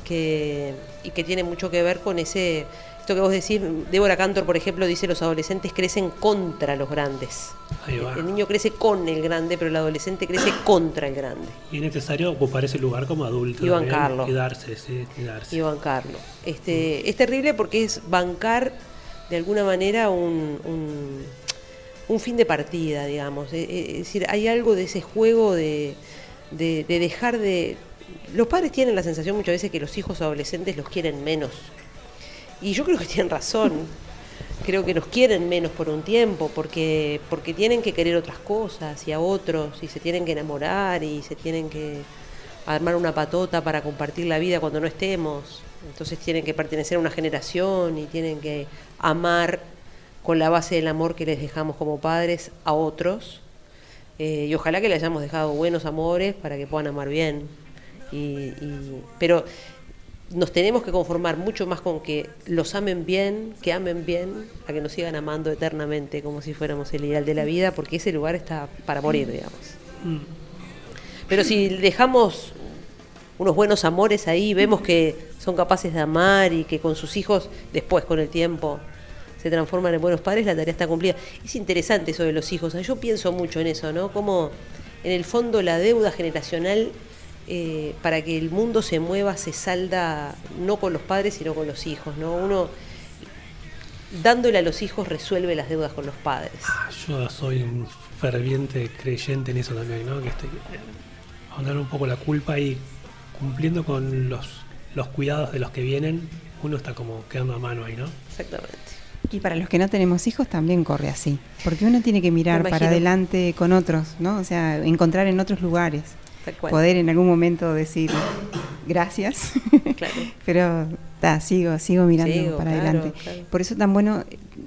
Speaker 9: que, y que tiene mucho que ver con ese, esto que vos decís, Débora Cantor, por ejemplo, dice los adolescentes crecen contra los grandes.
Speaker 8: Ahí va.
Speaker 9: El niño crece con el grande, pero el adolescente crece contra el grande.
Speaker 8: Y es necesario ocupar ese lugar como adulto.
Speaker 9: Y bancarlo.
Speaker 8: Y darse, sí, y darse.
Speaker 9: Y bancarlo. Este, es terrible porque es bancar de alguna manera un, un, un fin de partida, digamos. Es decir, hay algo de ese juego de, de- de dejar de... Los padres tienen la sensación muchas veces que los hijos adolescentes los quieren menos. Y yo creo que tienen razón. Creo que nos quieren menos por un tiempo, porque, porque tienen que querer otras cosas y a otros, y se tienen que enamorar y se tienen que armar una patota para compartir la vida cuando no estemos. Entonces tienen que pertenecer a una generación y tienen que amar con la base del amor que les dejamos como padres a otros. Eh, y ojalá que les hayamos dejado buenos amores para que puedan amar bien. Y- pero nos tenemos que conformar mucho más con que los amen bien, que amen bien, a que nos sigan amando eternamente como si fuéramos el ideal de la vida, porque ese lugar está para morir, digamos. Pero si dejamos unos buenos amores ahí, vemos que son capaces de amar y que con sus hijos, después con el tiempo, se transforman en buenos padres, la tarea está cumplida. Es interesante eso de los hijos. Yo pienso mucho en eso, ¿no? Como en el fondo la deuda generacional eh, para que el mundo se mueva se salda no con los padres, sino con los hijos, ¿no? Uno dándole a los hijos resuelve las deudas con los padres.
Speaker 8: Ah, Yo soy un ferviente creyente en eso también, ¿no? Que este, ahondar un poco la culpa y cumpliendo con los, los cuidados de los que vienen, uno está como quedando a mano ahí, ¿no?
Speaker 9: Exactamente.
Speaker 4: Y para los que no tenemos hijos también corre así, porque uno tiene que mirar para adelante con otros, ¿no? O sea, encontrar en otros lugares. Poder en algún momento decir gracias,
Speaker 9: Claro.
Speaker 4: pero ta, sigo, sigo mirando
Speaker 9: Sigo,
Speaker 4: para
Speaker 9: claro,
Speaker 4: adelante.
Speaker 9: claro.
Speaker 4: Por eso tan bueno,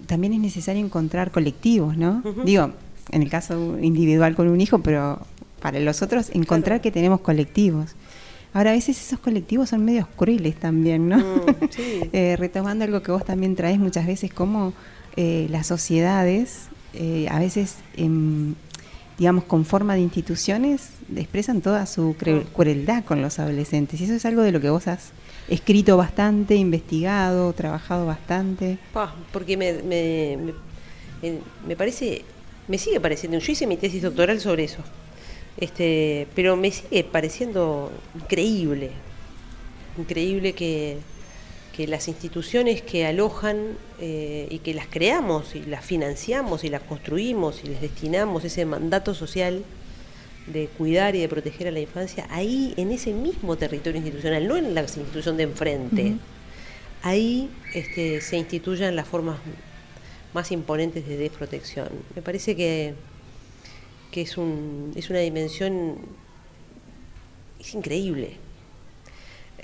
Speaker 4: también es necesario encontrar colectivos, ¿no? Digo, en el caso individual con un hijo, pero para los otros encontrar que tenemos colectivos. Ahora a veces esos colectivos son medios crueles también, ¿no?
Speaker 9: Mm, sí.
Speaker 4: Eh, retomando algo que vos también traes muchas veces, como eh, las sociedades, eh, a veces, em, digamos, con forma de instituciones, expresan toda su
Speaker 9: Mm.
Speaker 4: crueldad con los adolescentes. Y eso es algo de lo que vos has escrito bastante, investigado, trabajado bastante.
Speaker 9: Pa, porque me, me, me- me parece, me sigue pareciendo, yo hice mi tesis doctoral sobre eso, este, pero me sigue pareciendo increíble, increíble que, que las instituciones que alojan eh, y que las creamos y las financiamos y las construimos y les destinamos ese mandato social de cuidar y de proteger a la infancia, ahí en ese mismo territorio institucional, no en la institución de enfrente, ahí este, se instituyan las formas más imponentes de desprotección. Me parece que, que es, un, es una dimensión, es increíble.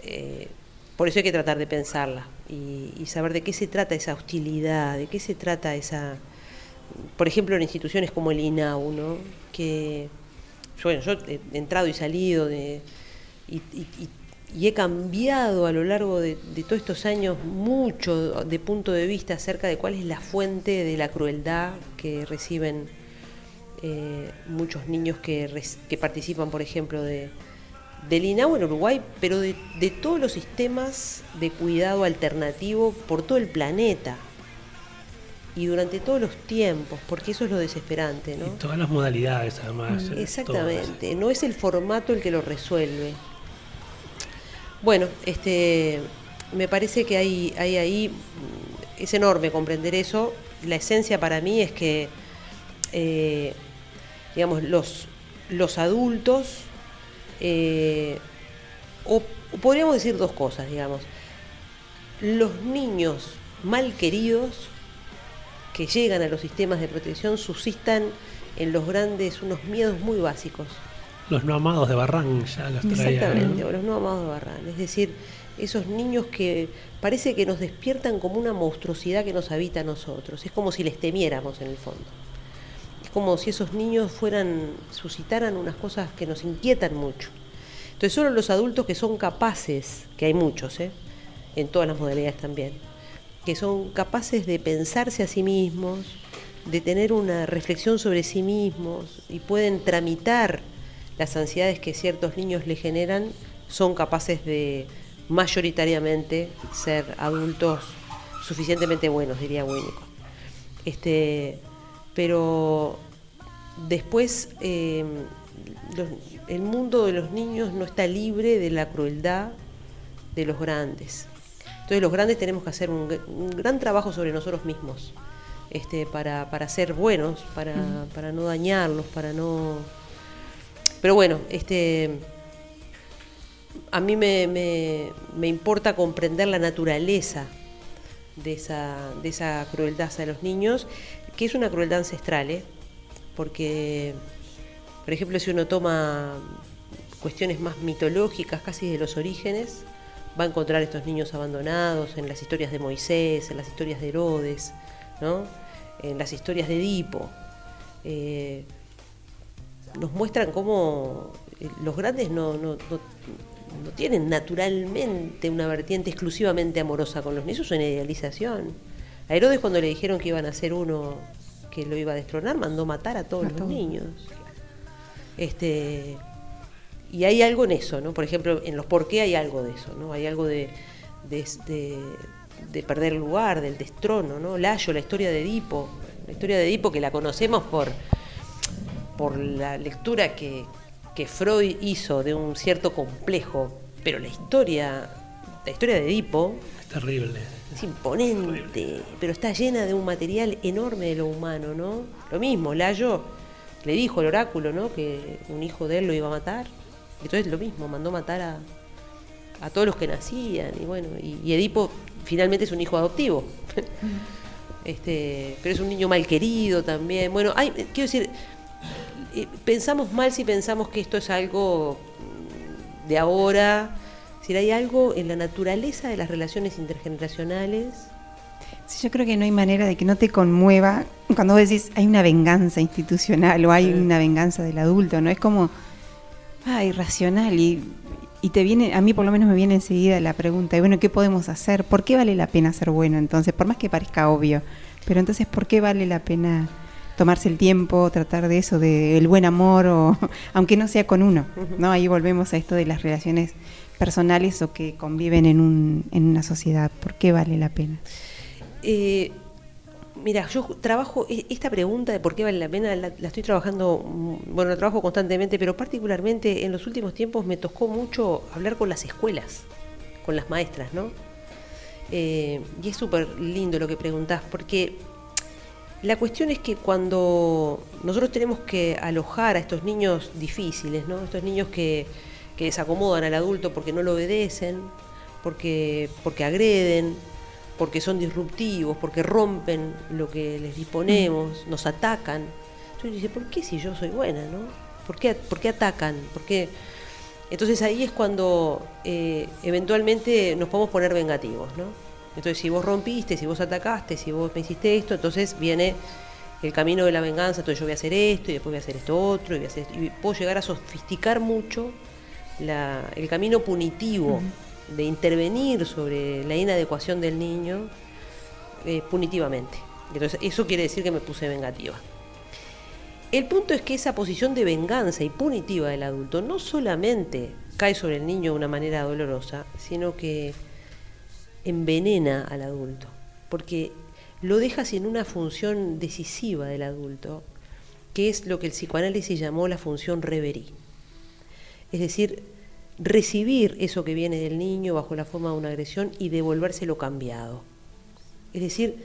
Speaker 9: Eh, por eso hay que tratar de pensarla y, saber de qué se trata esa hostilidad, de qué se trata esa, por ejemplo, en instituciones como el INAU, ¿no? que bueno, yo he entrado y salido de, y, he cambiado a lo largo de, todos estos años mucho de punto de vista acerca de cuál es la fuente de la crueldad que reciben eh, muchos niños que participan, por ejemplo, de, del INAU en Uruguay, pero de, de todos los sistemas de cuidado alternativo por todo el planeta y durante todos los tiempos, porque eso es lo desesperante, ¿no?
Speaker 8: Y todas las modalidades, además. eh,
Speaker 9: Exactamente, no es el formato el que lo resuelve. Bueno, este, me parece que hay, hay ahí, es enorme comprender eso. La esencia para mí es que, eh, digamos, los, los adultos, eh, o, podríamos decir dos cosas, digamos. Los niños mal queridos que llegan a los sistemas de protección suscitan en los grandes unos miedos muy básicos.
Speaker 8: Los no amados de Barran ya los.
Speaker 9: Exactamente,
Speaker 8: ¿no?
Speaker 9: o los no amados de Barran. Es decir, esos niños que parece que nos despiertan como una monstruosidad que nos habita a nosotros. Es como si les temiéramos en el fondo. Como si esos niños fueran, suscitaran unas cosas que nos inquietan mucho. Entonces solo los adultos que son capaces, que hay muchos, ¿eh? en todas las modalidades también, que son capaces de pensarse a sí mismos, de tener una reflexión sobre sí mismos y pueden tramitar las ansiedades que ciertos niños le generan, son capaces de mayoritariamente ser adultos suficientemente buenos, diría Winnicott. Este, pero después eh, los- el mundo de los niños no está libre de la crueldad de los grandes. Entonces los grandes tenemos que hacer un, gr- un gran trabajo sobre nosotros mismos este, para, para ser buenos, para, para no dañarlos, para no... Pero bueno, este, a mí me, me- me importa comprender la naturaleza de esa, de esa crueldad hacia los niños, que es una crueldad ancestral, ¿eh? porque, por ejemplo, si uno toma cuestiones más mitológicas, casi de los orígenes, va a encontrar estos niños abandonados en las historias de Moisés, en las historias de Herodes, ¿no? en las historias de Edipo. Eh, nos muestran cómo eh, los grandes no, no, no- no tienen naturalmente una vertiente exclusivamente amorosa con los niños, es una idealización. A Herodes cuando le dijeron que iban a ser uno que lo iba a destronar, mandó matar a todos
Speaker 4: A
Speaker 9: los
Speaker 4: todos.
Speaker 9: niños. Este, y hay algo en eso, ¿no? Por ejemplo, en los por qué hay algo de eso, ¿no? Hay algo de, de, de- de perder el lugar, del destrono, ¿no? Layo, la historia de Edipo, la historia de Edipo que la conocemos por, por la lectura que, que Freud hizo de un cierto complejo, pero la historia, la historia de Edipo
Speaker 8: Es terrible.
Speaker 9: es imponente, pero está llena de un material enorme de lo humano, ¿no? Lo mismo, Layo le dijo al oráculo, ¿no? Que un hijo de él lo iba a matar. Entonces lo mismo, mandó matar a, a todos los que nacían. Y bueno, y, y Edipo finalmente es un hijo adoptivo. este, pero es un niño mal querido también. Bueno, hay, quiero decir, eh, pensamos mal si pensamos que esto es algo de ahora. Si hay algo en la naturaleza de las relaciones intergeneracionales.
Speaker 4: Sí, yo creo que no hay manera de que no te conmueva cuando vos decís hay una venganza institucional o hay
Speaker 9: Sí.
Speaker 4: una venganza del adulto, ¿no? Es como, ah, irracional y, y te viene, a mí por lo menos me viene enseguida la pregunta, y bueno, ¿qué podemos hacer? ¿Por qué vale la pena ser bueno entonces? Por más que parezca obvio, pero entonces, ¿por qué vale la pena tomarse el tiempo, tratar de eso, de el buen amor, o aunque no sea con uno, ¿no? Ahí volvemos a esto de las relaciones personales o que conviven en, un, en una sociedad. ¿Por qué vale la pena?
Speaker 9: Eh, mira, yo trabajo, e- esta pregunta de por qué vale la pena, la, estoy trabajando, mm, bueno, la trabajo constantemente, pero particularmente en los últimos tiempos me tocó mucho hablar con las escuelas, con las maestras, ¿no? Eh, y es súper lindo lo que preguntás, porque la cuestión es que cuando nosotros tenemos que alojar a estos niños difíciles, ¿no? estos niños que, que desacomodan al adulto porque no lo obedecen, porque, porque agreden, porque son disruptivos, porque rompen lo que les disponemos, nos atacan. Entonces dice, ¿por qué si yo soy buena? ¿no? ¿Por, qué, por qué atacan? ¿Por qué? Entonces ahí es cuando eh, eventualmente nos podemos poner vengativos, ¿no? Entonces si vos rompiste, si vos atacaste, si vos me hiciste esto, entonces viene el camino de la venganza, entonces yo voy a hacer esto y después voy a hacer esto otro y, voy a hacer esto, y puedo llegar a sofisticar mucho la- el camino punitivo de intervenir sobre la inadecuación del niño eh, punitivamente. Entonces eso quiere decir que me puse vengativa. El punto es que esa posición de venganza y punitiva del adulto no solamente cae sobre el niño de una manera dolorosa, sino que envenena al adulto, porque lo deja sin una función decisiva del adulto, que es lo que el psicoanálisis llamó la función reverí. Es decir, recibir eso que viene del niño bajo la forma de una agresión y devolvérselo cambiado. Es decir,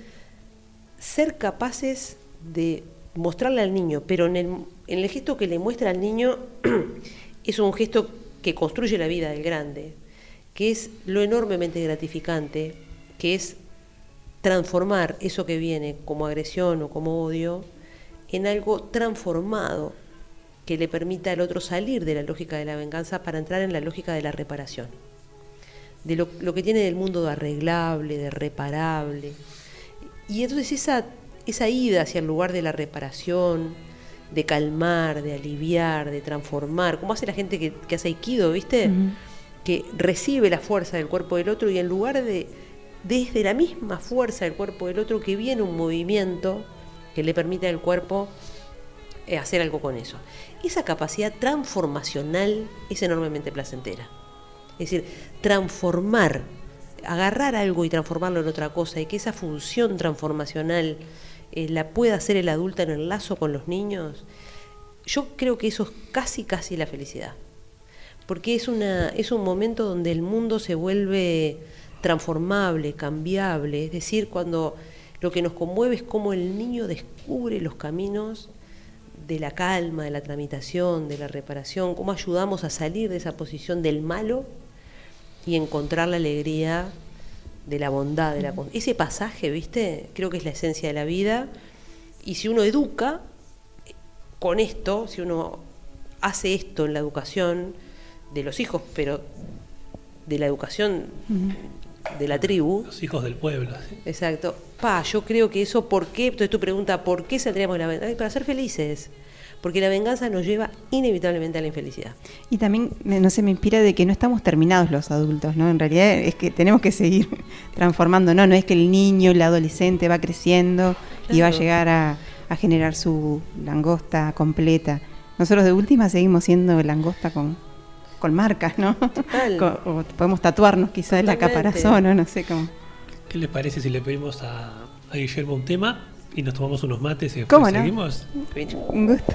Speaker 9: ser capaces de mostrarle al niño, pero en el, gesto que le muestra al niño es un gesto que construye la vida del grande, que es lo enormemente gratificante, que es transformar eso que viene como agresión o como odio en algo transformado que le permita al otro salir de la lógica de la venganza para entrar en la lógica de la reparación, de lo, lo que tiene del mundo de arreglable, de reparable. Y entonces esa, esa ida hacia el lugar de la reparación, de calmar, de aliviar, de transformar, como hace la gente que, que hace aikido, ¿viste? Que recibe la fuerza del cuerpo del otro y en lugar de, desde la misma fuerza del cuerpo del otro, que viene un movimiento que le permite al cuerpo eh, hacer algo con eso. Esa capacidad transformacional es enormemente placentera. Es decir, transformar, agarrar algo y transformarlo en otra cosa y que esa función transformacional eh, la pueda hacer el adulto en el lazo con los niños, yo creo que eso es casi, casi la felicidad. Porque es, una, es un momento donde el mundo se vuelve transformable, cambiable, es decir, cuando lo que nos conmueve es cómo el niño descubre los caminos de la calma, de la tramitación, de la reparación, cómo ayudamos a salir de esa posición del malo y encontrar la alegría de la bondad, de la ese pasaje, ¿viste? Creo que es la esencia de la vida. Y si uno educa con esto, si uno hace esto en la educación de los hijos, pero de la educación de la tribu,
Speaker 8: Los hijos del pueblo. ¿sí?
Speaker 9: Exacto. Pa, yo creo que eso, ¿por qué? Entonces tu pregunta, ¿por qué saldríamos de la venganza? Para ser felices. Porque la venganza nos lleva inevitablemente a la infelicidad.
Speaker 4: Y también, me- no sé, me inspira de que no estamos terminados los adultos, ¿no? En realidad es que tenemos que seguir transformando, ¿no? No es que el niño, el adolescente va creciendo y va a llegar a, a generar su langosta completa. Nosotros de última seguimos siendo langosta con, con marcas, ¿no?
Speaker 9: Total.
Speaker 4: O podemos tatuarnos quizás la
Speaker 9: Totalmente.
Speaker 4: caparazón, ¿no? No sé cómo.
Speaker 8: ¿Qué les parece si le pedimos a, a Guillermo un tema y nos tomamos unos mates y después
Speaker 4: ¿Cómo no?
Speaker 8: seguimos?
Speaker 4: Un gusto.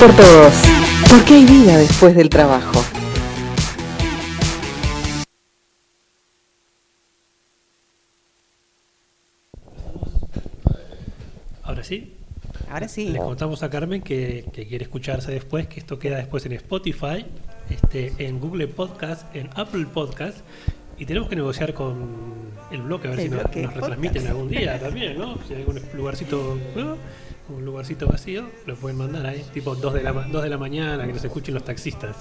Speaker 7: Por todos, porque hay vida después del trabajo.
Speaker 8: Ahora sí,
Speaker 4: Ahora sí.
Speaker 8: le contamos a Carmen que, que quiere escucharse después, que esto queda después en Spotify, este, en Google Podcast, en Apple Podcast. Y tenemos que negociar con el bloque a ver
Speaker 4: El
Speaker 8: si nos, retransmiten algún día también, ¿no? Si hay algún lugarcito, ¿no? Un lugarcito vacío, lo pueden mandar ahí, tipo 2 de la, ma- 2 de la mañana, que nos escuchen los taxistas.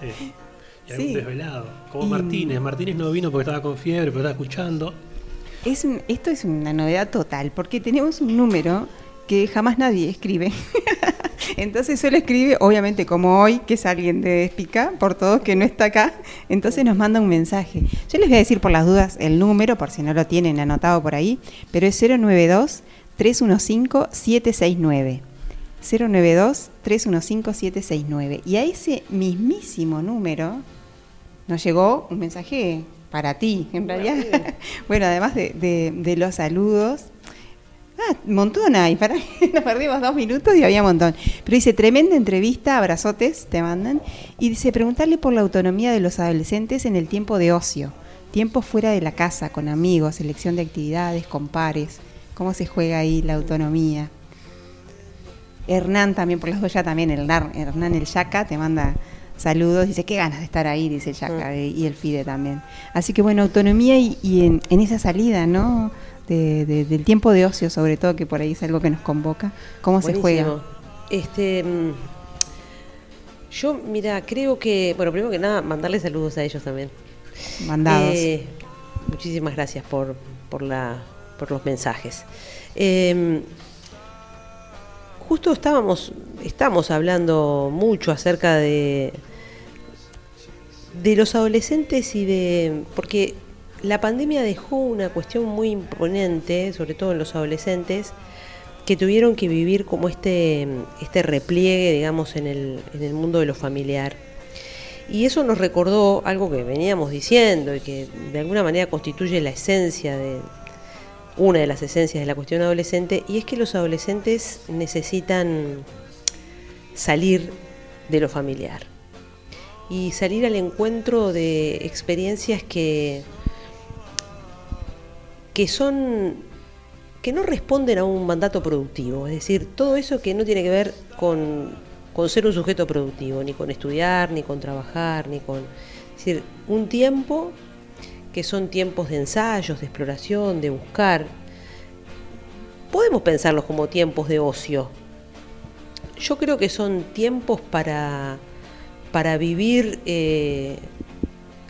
Speaker 8: Sí. Y algún
Speaker 4: Sí.
Speaker 8: desvelado. Como
Speaker 4: Y-
Speaker 8: Martínez. Martínez no vino porque estaba con fiebre, pero estaba escuchando.
Speaker 4: Es un- esto es una novedad total, porque tenemos un número que jamás nadie escribe. Entonces solo escribe, obviamente como hoy, que es alguien de Despica, por todos que no está acá, entonces nos manda un mensaje. Yo les voy a decir por las dudas el número, por si no lo tienen anotado por ahí, pero es 092-315-769. 092-315-769. Y a ese mismísimo número nos llegó un mensaje para ti, en realidad. bueno, además de, de- de los saludos. Ah, montón hay, para nos perdimos dos minutos y había montón. Pero dice, tremenda entrevista, abrazotes, te mandan. Y dice, preguntarle por la autonomía de los adolescentes en el tiempo de ocio. Tiempo fuera de la casa, con amigos, selección de actividades, con pares. ¿Cómo se juega ahí la autonomía? Hernán también, por las dos ya también, el Hernán, Hernán el Yaca te manda saludos, dice, qué ganas de estar ahí, dice Yaca, y el Fide también. Así que bueno, autonomía y, y en, en esa salida, ¿no? De- de- del tiempo de ocio, sobre todo, que por ahí es algo que nos convoca, ¿cómo se juega?
Speaker 9: Este, mm, yo, mira, creo que, bueno, primero que nada, mandarle saludos a ellos también.
Speaker 4: Mandados.
Speaker 9: Eh, muchísimas gracias por, por, la, por los mensajes. Eh, justo estábamos, estamos hablando mucho acerca de, de los adolescentes y de. porque la pandemia dejó una cuestión muy imponente, sobre todo en los adolescentes, que tuvieron que vivir como este, este repliegue, digamos, en el, en el mundo de lo familiar. Y eso nos recordó algo que veníamos diciendo y que de alguna manera constituye la esencia de una de las esencias de la cuestión adolescente, y es que los adolescentes necesitan salir de lo familiar y salir al encuentro de experiencias que, que son que no responden a un mandato productivo, es decir, todo eso que no tiene que ver con, con ser un sujeto productivo, ni con estudiar, ni con trabajar, ni con... Es decir, un tiempo que son tiempos de ensayos, de exploración, de buscar. Podemos pensarlos como tiempos de ocio. Yo creo que son tiempos para, para vivir eh,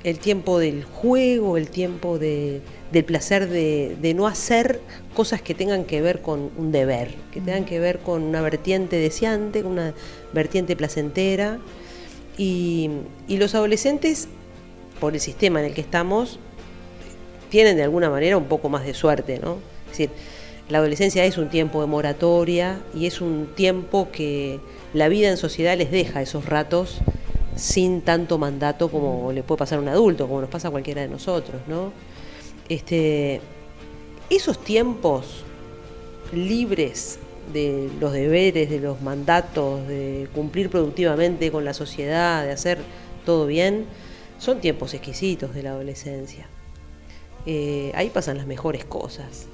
Speaker 9: el tiempo del juego, el tiempo de, del placer de, no hacer cosas que tengan que ver con un deber, que tengan que ver con una vertiente deseante, con una vertiente placentera. Y los adolescentes, por el sistema en el que estamos, tienen de alguna manera un poco más de suerte, ¿no? Es decir, la adolescencia es un tiempo de moratoria y es un tiempo que la vida en sociedad les deja esos ratos sin tanto mandato como le puede pasar a un adulto, como nos pasa a cualquiera de nosotros, ¿no? Este, esos tiempos libres de los deberes, de los mandatos, de cumplir productivamente con la sociedad, de hacer todo bien, son tiempos exquisitos de la adolescencia. Eh, ahí pasan las mejores cosas.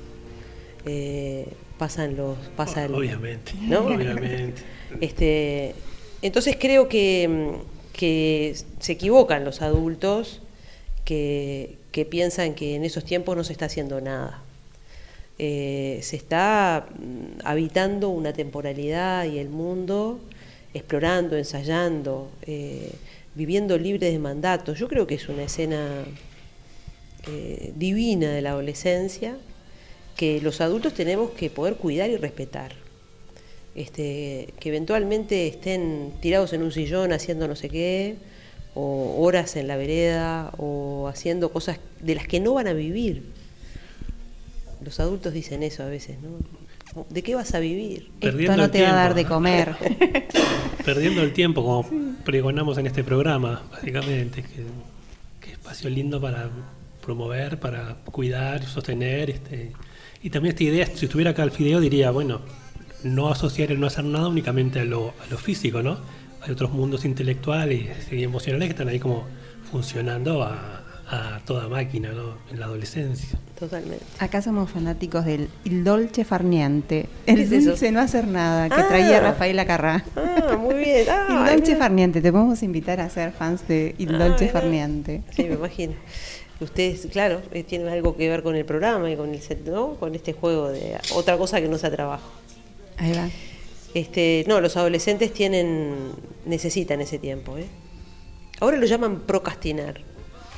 Speaker 9: Eh, pasan los. Pasa el-
Speaker 8: Obviamente.
Speaker 9: ¿no?
Speaker 8: Obviamente.
Speaker 9: Este, entonces creo que, que se equivocan los adultos que, que piensan que en esos tiempos no se está haciendo nada. Eh, se está mm, habitando una temporalidad y el mundo, explorando, ensayando, eh, viviendo libre de mandatos. Yo creo que es una escena eh, divina de la adolescencia que los adultos tenemos que poder cuidar y respetar. Este, que eventualmente estén tirados en un sillón haciendo no sé qué, o horas en la vereda, o haciendo cosas de las que no van a vivir. Los adultos dicen eso a veces, ¿no? ¿De qué vas a vivir?
Speaker 8: Perdiendo
Speaker 4: Esto no te va a dar de comer.
Speaker 8: Perdiendo el tiempo, como pregonamos en este programa, básicamente. Que, que espacio lindo para promover, para cuidar, sostener. Este, y también esta idea, si estuviera acá el Fideo, diría, bueno, no asociar el no hacer nada únicamente a lo, a lo físico, ¿no? Hay otros mundos intelectuales y emocionales que están ahí como funcionando a, a toda máquina, ¿no? En la adolescencia.
Speaker 9: Totalmente.
Speaker 4: Acá somos fanáticos del Il Dolce Farniente,
Speaker 9: ¿Qué
Speaker 4: el
Speaker 9: es eso?
Speaker 4: dulce no hacer nada, que
Speaker 9: Ah.
Speaker 4: traía Rafaela Carrá.
Speaker 9: Ah, muy bien. Ah,
Speaker 4: Il Dolce
Speaker 9: mira.
Speaker 4: Farniente, te podemos invitar a ser fans de Il
Speaker 9: Ah,
Speaker 4: Dolce
Speaker 9: mira.
Speaker 4: Farniente.
Speaker 9: Sí, me imagino. Ustedes, claro, eh, tienen algo que ver con el programa y con el set, ¿no? Con este juego de otra cosa que no sea trabajo.
Speaker 4: Ahí va.
Speaker 9: Este, no, los adolescentes tienen necesitan ese tiempo, ¿eh? Ahora lo llaman procrastinar.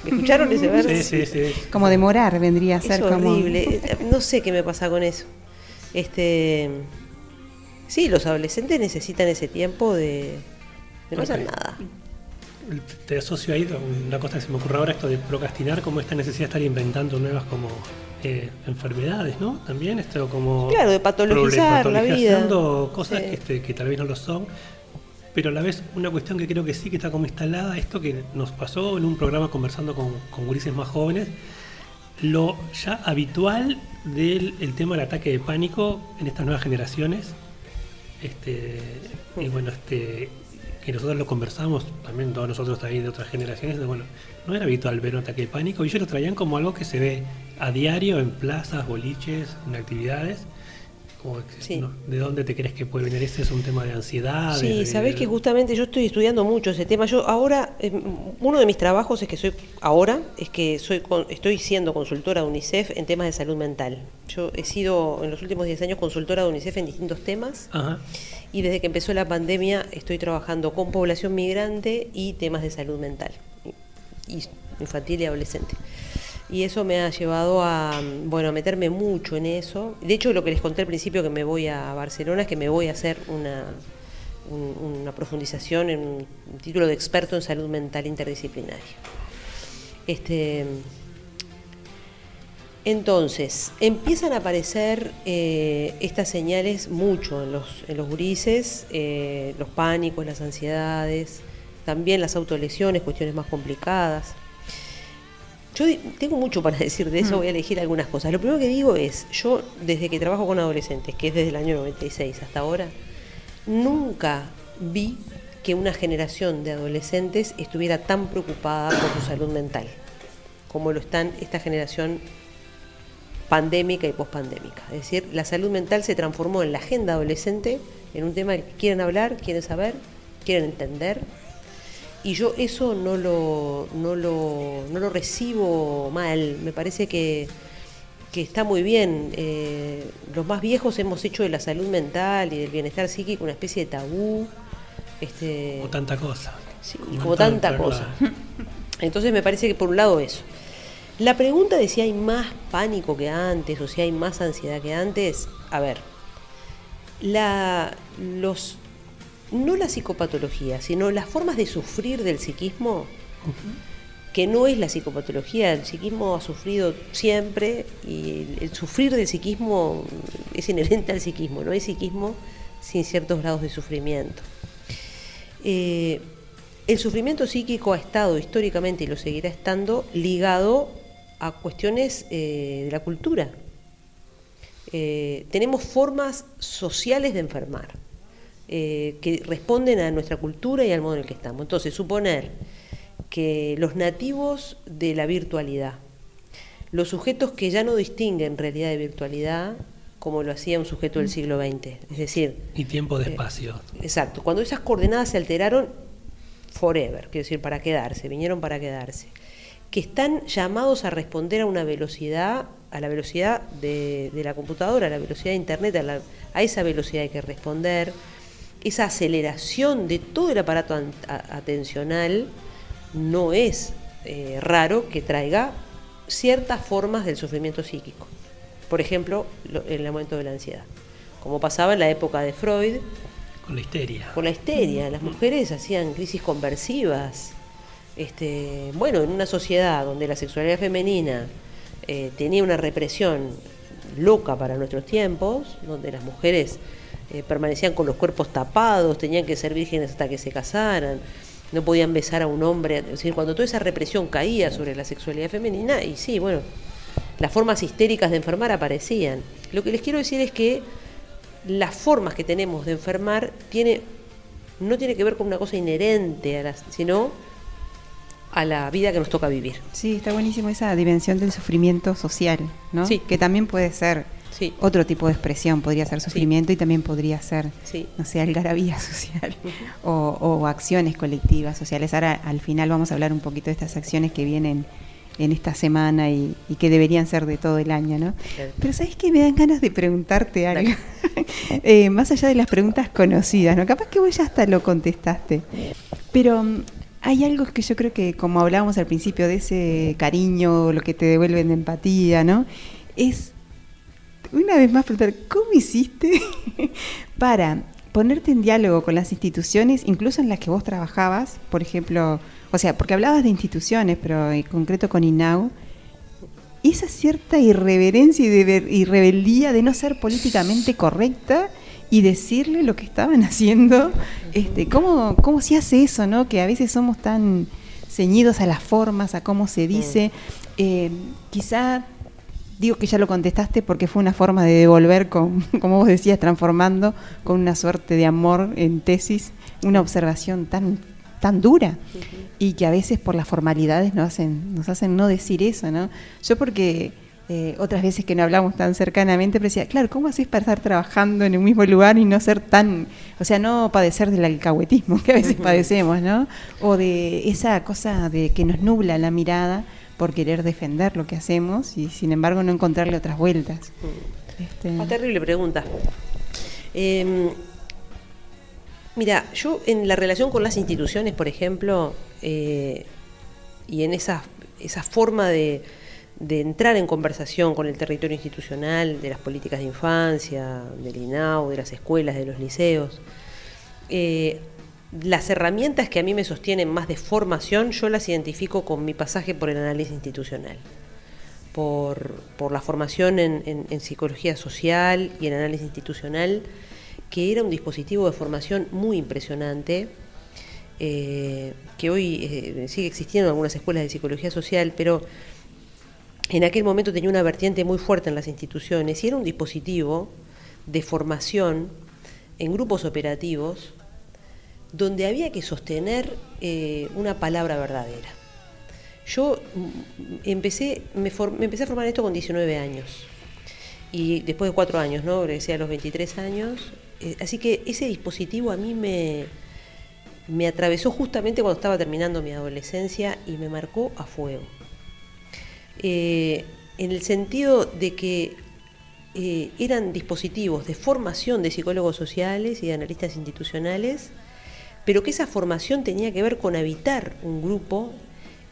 Speaker 9: ¿Escucharon ese verbo?
Speaker 8: Sí, sí, sí.
Speaker 4: Como demorar vendría a
Speaker 9: Es
Speaker 4: ser como...
Speaker 9: horrible. Eh, No sé qué me pasa con eso. Este, sí, los adolescentes necesitan ese tiempo de, de no hacer
Speaker 8: Ok.
Speaker 9: nada.
Speaker 8: Te asocio ahí una cosa que se me ocurre ahora, esto de procrastinar, como esta necesidad de estar inventando nuevas como eh, enfermedades, ¿no? También esto como...
Speaker 9: Claro, de patologizar la vida.
Speaker 8: patologizando cosas
Speaker 9: Sí.
Speaker 8: que, este, que tal vez no lo son, pero a la vez una cuestión que creo que sí que está como instalada, esto que nos pasó en un programa conversando con, con gurises más jóvenes, lo ya habitual del el tema del ataque de pánico en estas nuevas generaciones. Este, y bueno, este, que nosotros lo conversamos, también todos nosotros ahí de otras generaciones, de, bueno, no era habitual ver un ataque pánico y ellos lo traían como algo que se ve a diario en plazas, boliches, en actividades. Como que,
Speaker 9: Sí.
Speaker 8: ¿no? ¿De dónde te crees que puede venir ese? ¿Es un tema de ansiedad?
Speaker 9: Sí,
Speaker 8: de-
Speaker 9: sabés que justamente yo estoy estudiando mucho ese tema. Yo ahora, eh, uno de mis trabajos es que soy, ahora, es que soy con- estoy siendo consultora de UNICEF en temas de salud mental. Yo he sido en los últimos 10 años consultora de UNICEF en distintos temas
Speaker 8: Ajá.
Speaker 9: y desde que empezó la pandemia estoy trabajando con población migrante y temas de salud mental, y infantil y adolescente. Y eso me ha llevado a, bueno, a meterme mucho en eso. De hecho, lo que les conté al principio que me voy a Barcelona es que me voy a hacer una, un- una profundización en un título de experto en salud mental interdisciplinaria. Este, entonces, empiezan a aparecer eh, estas señales mucho en los, en los gurises, eh, los pánicos, las ansiedades, también las autolesiones, cuestiones más complicadas. Yo tengo mucho para decir de eso, voy a elegir algunas cosas. Lo primero que digo es, yo desde que trabajo con adolescentes, que es desde el año 96 hasta ahora, nunca vi que una generación de adolescentes estuviera tan preocupada por su salud mental como lo están esta generación pandémica y pospandémica. Es decir, la salud mental se transformó en la agenda adolescente en un tema que quieren hablar, quieren saber, quieren entender. Y yo eso no lo, no lo, no lo recibo mal. Me parece que, que está muy bien. Eh, los más viejos hemos hecho de la salud mental y del bienestar psíquico una especie de tabú. Este,
Speaker 8: Como tanta cosa.
Speaker 9: Sí,
Speaker 8: Como
Speaker 9: como tanta
Speaker 8: tanta
Speaker 9: cosa. Entonces me parece que por un lado eso. La pregunta de si hay más pánico que antes o si hay más ansiedad que antes, a ver, la, los, no la psicopatología, sino las formas de sufrir del psiquismo, que no es la psicopatología, el psiquismo ha sufrido siempre y el, el sufrir del psiquismo es inherente al psiquismo, no hay psiquismo sin ciertos grados de sufrimiento. Eh, el sufrimiento psíquico ha estado históricamente y lo seguirá estando ligado a cuestiones eh, de la cultura. Eh, tenemos formas sociales de enfermar eh, que responden a nuestra cultura y al modo en el que estamos. Entonces, suponer que los nativos de la virtualidad, los sujetos que ya no distinguen realidad de virtualidad como lo hacía un sujeto del siglo XX, es decir,
Speaker 8: Y tiempo de
Speaker 9: Eh,
Speaker 8: espacio.
Speaker 9: Exacto. Cuando esas coordenadas se alteraron, forever, quiero decir, para quedarse, vinieron para quedarse. Que están llamados a responder a una velocidad, a la velocidad de, de la computadora, a la velocidad de Internet, a, la- a esa velocidad hay que responder. Esa aceleración de todo el aparato atencional no es eh, raro que traiga ciertas formas del sufrimiento psíquico. Por ejemplo, lo- el aumento de la ansiedad. Como pasaba en la época de Freud,
Speaker 8: Con la histeria.
Speaker 9: con la histeria. Las mujeres hacían crisis conversivas. Este, bueno, en una sociedad donde la sexualidad femenina eh, tenía una represión loca para nuestros tiempos, donde las mujeres eh, permanecían con los cuerpos tapados, tenían que ser vírgenes hasta que se casaran, no podían besar a un hombre. Es decir, cuando toda esa represión caía sobre la sexualidad femenina, y sí, bueno, las formas histéricas de enfermar aparecían. Lo que les quiero decir es que las formas que tenemos de enfermar tiene, no tiene que ver con una cosa inherente a las, sino a la vida que nos toca vivir.
Speaker 4: Sí, está buenísimo esa dimensión del sufrimiento social, ¿no?
Speaker 9: Sí.
Speaker 4: Que también puede ser
Speaker 9: Sí.
Speaker 4: otro tipo de expresión, podría ser sufrimiento y también podría ser,
Speaker 9: Sí.
Speaker 4: no sé, algarabía social o, o acciones colectivas sociales. Ahora, al final, vamos a hablar un poquito de estas acciones que vienen en esta semana y, y que deberían ser de todo el año, ¿no?
Speaker 9: Claro.
Speaker 4: Pero ¿sabes qué? Me dan ganas de preguntarte algo. Eh, más allá de las preguntas conocidas, ¿no? Capaz que vos ya hasta lo contestaste. Pero mm, hay algo que yo creo que, como hablábamos al principio, de ese cariño, lo que te devuelven de empatía, ¿no? Es, una vez más, preguntar, ¿cómo hiciste para ponerte en diálogo con las instituciones, incluso en las que vos trabajabas? Por ejemplo, o sea, porque hablabas de instituciones, pero en concreto con INAU, esa cierta irreverencia y, de ver- y rebeldía de no ser políticamente correcta y decirle lo que estaban haciendo. Este, ¿cómo, ¿Cómo se hace eso, no? Que a veces somos tan ceñidos a las formas, a cómo se dice. Eh, quizá, digo que ya lo contestaste porque fue una forma de devolver, con, como vos decías, transformando con una suerte de amor en tesis, una observación tan tan dura y que a veces por las formalidades nos hacen nos hacen no decir eso, ¿no? Yo porque eh, otras veces que no hablamos tan cercanamente, pero decía, claro, ¿cómo haces para estar trabajando en un mismo lugar y no ser tan, o sea, no padecer del alcahuetismo que a veces padecemos, ¿no? O de esa cosa de que nos nubla la mirada por querer defender lo que hacemos y sin embargo no encontrarle otras vueltas. Este,
Speaker 9: Ah, terrible pregunta. Eh, mira, yo en la relación con las instituciones, por ejemplo, eh, y en esa, esa forma de, de entrar en conversación con el territorio institucional, de las políticas de infancia, del INAU, de las escuelas, de los liceos, eh, las herramientas que a mí me sostienen más de formación, yo las identifico con mi pasaje por el análisis institucional por, por la formación en, psicología social y en análisis institucional, que era un dispositivo de formación muy impresionante, eh, que hoy eh, sigue existiendo en algunas escuelas de psicología social, pero en aquel momento tenía una vertiente muy fuerte en las instituciones y era un dispositivo de formación en grupos operativos donde había que sostener eh, una palabra verdadera. Yo mm, empecé, me, me empecé a formar esto con 19 años. Y después de cuatro años, ¿no? Regresé a los 23 años. Eh, así que ese dispositivo a mí me, me atravesó justamente cuando estaba terminando mi adolescencia y me marcó a fuego. Eh, en el sentido de que eran dispositivos de formación de psicólogos sociales y de analistas institucionales, pero que esa formación tenía que ver con habitar un grupo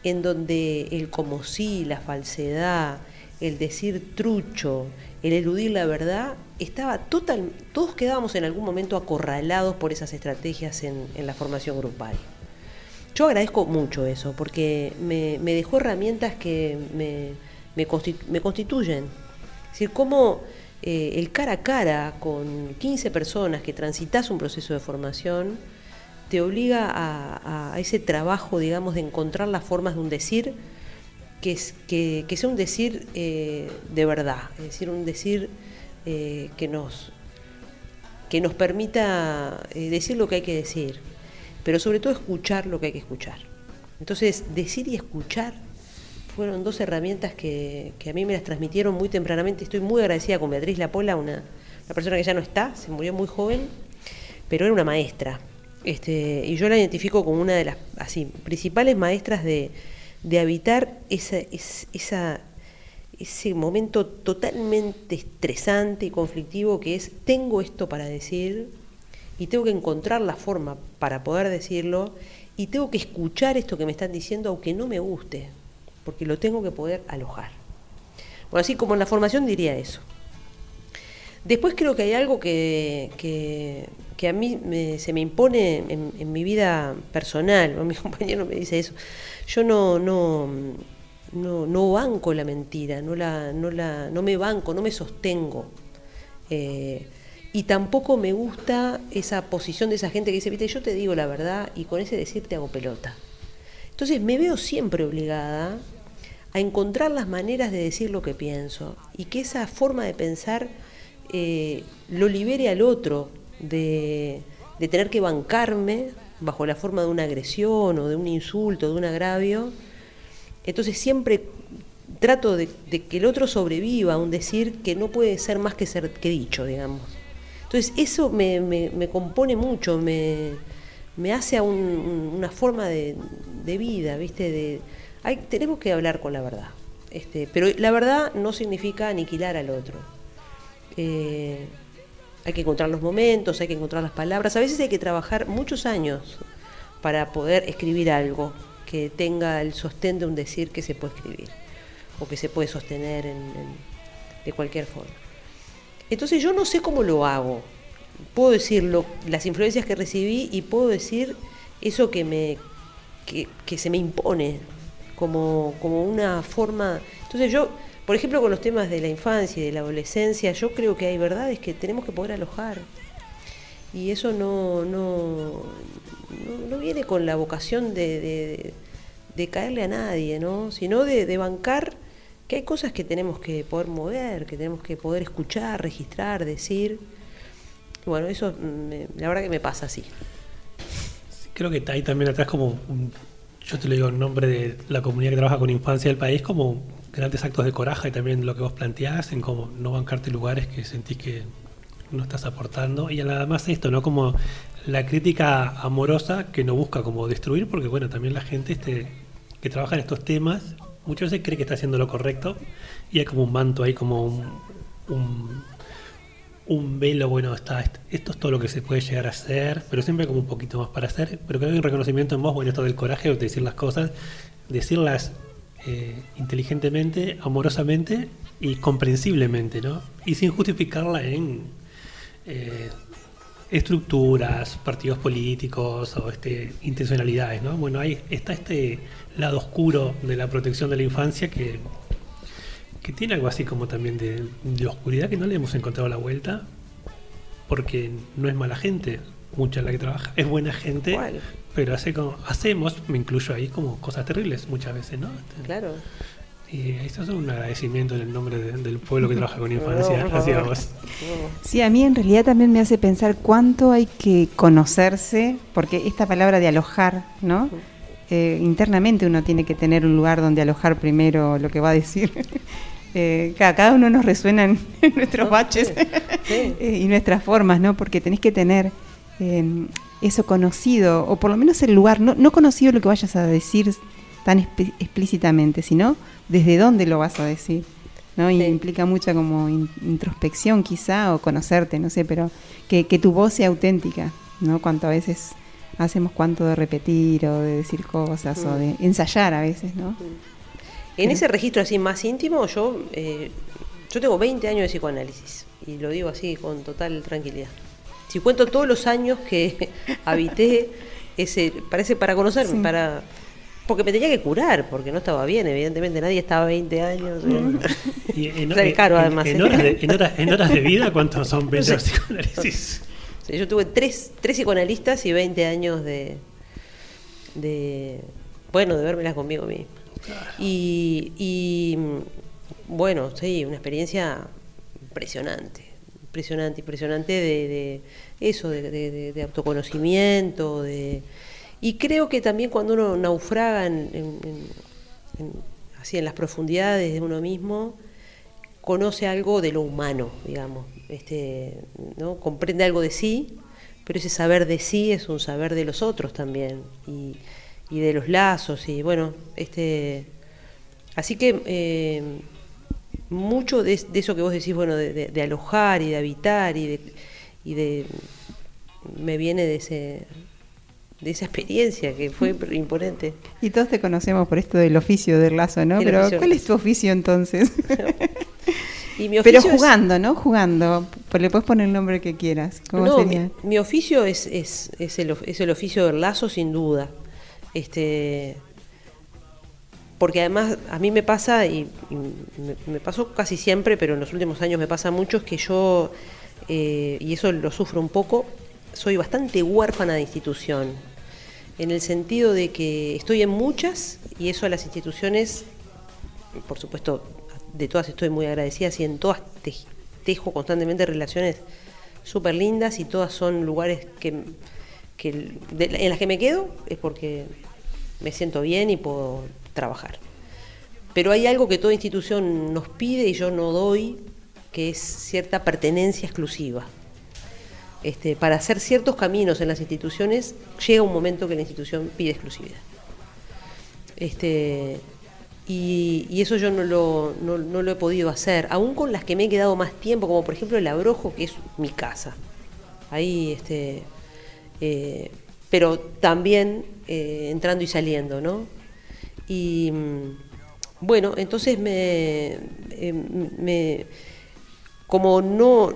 Speaker 9: en donde el como sí, la falsedad, el decir trucho, el eludir la verdad, estaba total, todos quedábamos en algún momento acorralados por esas estrategias en, la formación grupal. Yo agradezco mucho eso, porque me, me dejó herramientas que me, me, me constituyen. Es decir, cómo eh, el cara a cara con 15 personas que transitas un proceso de formación te obliga a, a ese trabajo, digamos, de encontrar las formas de un decir que, sea un decir eh, de verdad, es decir, un decir eh, que, nos, que nos permita eh, decir lo que hay que decir, pero sobre todo escuchar lo que hay que escuchar. Entonces, decir y escuchar fueron dos herramientas que, que a mí me las transmitieron muy tempranamente. Estoy muy agradecida con Beatriz Lapola, una, una persona que ya no está, se murió muy joven, pero era una maestra. Este, y yo la identifico como una de las así, principales maestras de, de habitar esa, es- esa, ese momento totalmente estresante y conflictivo que es tengo esto para decir y tengo que encontrar la forma para poder decirlo y tengo que escuchar esto que me están diciendo aunque no me guste, porque lo tengo que poder alojar. Bueno, así como en la formación diría eso. Después creo que hay algo que, que, a mí se me impone en, mi vida personal, mi compañero me dice eso. Yo no, no, no, no banco la mentira, no, la, no, la, no me banco, no me sostengo. Eh, y tampoco me gusta esa posición de esa gente que dice, viste, yo te digo la verdad y con ese decir te hago pelota. Entonces me veo siempre obligada a encontrar las maneras de decir lo que pienso y que esa forma de pensar eh, lo libere al otro de, tener que bancarme bajo la forma de una agresión o de un insulto, de un agravio. Entonces siempre trato de, que el otro sobreviva a un decir que no puede ser más que ser que dicho, digamos. Entonces eso me, me- compone mucho, me, me hace a un- un- una forma de, de vida, ¿viste? De, tenemos que hablar con la verdad. Este, pero la verdad no significa aniquilar al otro. Eh, hay que encontrar los momentos, hay que encontrar las palabras. A veces hay que trabajar muchos años para poder escribir algo que tenga el sostén de un decir que se puede escribir o que se puede sostener en- en- de cualquier forma. Entonces yo no sé cómo lo hago. Puedo decir las influencias que recibí y puedo decir eso que me se me impone como, como una forma. Entonces yo, por ejemplo, con los temas de la infancia y de la adolescencia, yo creo que hay verdades que tenemos que poder alojar. Y eso no, no, no, viene con la vocación de, de- caerle a nadie, ¿no? sino de, bancar que hay cosas que tenemos que poder mover, que tenemos que poder escuchar, registrar, decir. Bueno, eso me- la verdad que me pasa así.
Speaker 8: Creo que hay también atrás como, yo te lo digo en nombre de la comunidad que trabaja con infancia del país, como grandes actos de coraje y también lo que vos planteás en como no bancarte lugares que sentís que no estás aportando. Y además esto, ¿no? Como la crítica amorosa que no busca como destruir, porque bueno, también la gente este, que trabaja en estos temas muchas veces cree que está haciendo lo correcto y hay como un manto ahí, como un, un, velo, bueno, está, est- esto es todo lo que se puede llegar a hacer, pero siempre como un poquito más para hacer, pero creo que hay un reconocimiento en vos, bueno, esto del coraje de decir las cosas, decirlas eh, inteligentemente, amorosamente y comprensiblemente, ¿no? Y sin justificarla en eh, estructuras, partidos políticos o este, intencionalidades, ¿no? Bueno, ahí está este lado oscuro de la protección de la infancia que, que tiene algo así como también de, de oscuridad que no le hemos encontrado la vuelta porque no es mala gente, mucha la que trabaja, es buena gente. Pero hace como, hacemos, me incluyo ahí, como cosas terribles muchas veces, ¿no?
Speaker 9: Claro.
Speaker 8: Y esto es un agradecimiento en el nombre de- del pueblo que trabaja con infancia hacia vos.
Speaker 4: Sí, a mí en realidad también me hace pensar cuánto hay que conocerse, porque esta palabra de alojar, ¿no? Eh, internamente uno tiene que tener un lugar donde alojar primero lo que va a decir. Eh, cada, cada uno nos resuena en, nuestros baches
Speaker 9: Sí.
Speaker 4: y nuestras formas, ¿no? Porque tenés que tener eh, eso conocido, o por lo menos el lugar, no, no conocido lo que vayas a decir tan explícitamente, sino desde dónde lo vas a decir. ¿no? Y
Speaker 9: Sí.
Speaker 4: implica mucha como in- introspección quizá, o conocerte, no sé, pero que, que tu voz sea auténtica, ¿no? Cuanto a veces hacemos cuanto de repetir o de decir cosas o de ensayar a veces, ¿no?
Speaker 9: En ese registro así más íntimo, yo, eh, yo tengo 20 años de psicoanálisis y lo digo así con total tranquilidad. Si cuento todos los años que habité ese, parece para conocerme,
Speaker 4: Sí.
Speaker 9: para porque me tenía que curar, porque no estaba bien, evidentemente nadie estaba 20 años.
Speaker 8: Y en,
Speaker 9: caro,
Speaker 8: en-
Speaker 9: además,
Speaker 8: en
Speaker 9: ¿eh?
Speaker 8: horas de, en horas- en horas de vida, ¿cuántos son 20
Speaker 9: sé.
Speaker 8: de psicoanálisis?
Speaker 9: Sí, yo tuve tres, tres psicoanalistas y 20 años de, de bueno, de vérmelas conmigo misma. Y, y, mm, bueno, sí, una experiencia impresionante, impresionante, impresionante de, eso, de, autoconocimiento, de y creo que también cuando uno naufraga en, así en las profundidades de uno mismo, conoce algo de lo humano, digamos, este, ¿no? comprende algo de sí, pero ese saber de sí es un saber de los otros también y, y de los lazos y bueno, este, así que eh, mucho de, de eso que vos decís, bueno, de, de- de alojar y de habitar y de, y de me viene de ese de esa experiencia que fue imponente.
Speaker 4: Y todos te conocemos por esto del oficio del lazo, ¿no?
Speaker 9: El
Speaker 4: Pero
Speaker 9: oficio
Speaker 4: ¿cuál es tu oficio entonces?
Speaker 9: Y mi
Speaker 4: Pero
Speaker 9: es-
Speaker 4: jugando, ¿no? Jugando. Le puedes poner el nombre que quieras. ¿Cómo
Speaker 9: No,
Speaker 4: sería?
Speaker 9: Mi, mi oficio es, es, es, el, es el oficio del lazo, sin duda. Este, porque además a mí me pasa, y, me, pasó casi siempre, pero en los últimos años me pasa mucho, es que yo, eh, y eso lo sufro un poco, soy bastante huérfana de institución. En el sentido de que estoy en muchas y eso a las instituciones, por supuesto, de todas estoy muy agradecida, y en todas tej- tejo constantemente relaciones súper lindas y todas son lugares que, en las que me quedo es porque me siento bien y puedo trabajar. Pero hay algo que toda institución nos pide y yo no doy, que es cierta pertenencia exclusiva. Este, para hacer ciertos caminos en las instituciones, llega un momento que la institución pide exclusividad. Este, y, eso yo no lo, no, no lo he podido hacer, aún con las que me he quedado más tiempo, como por ejemplo el Abrojo, que es mi casa. Ahí, este, eh, pero también eh, entrando y saliendo, ¿no? Y bueno, entonces me, eh, me como no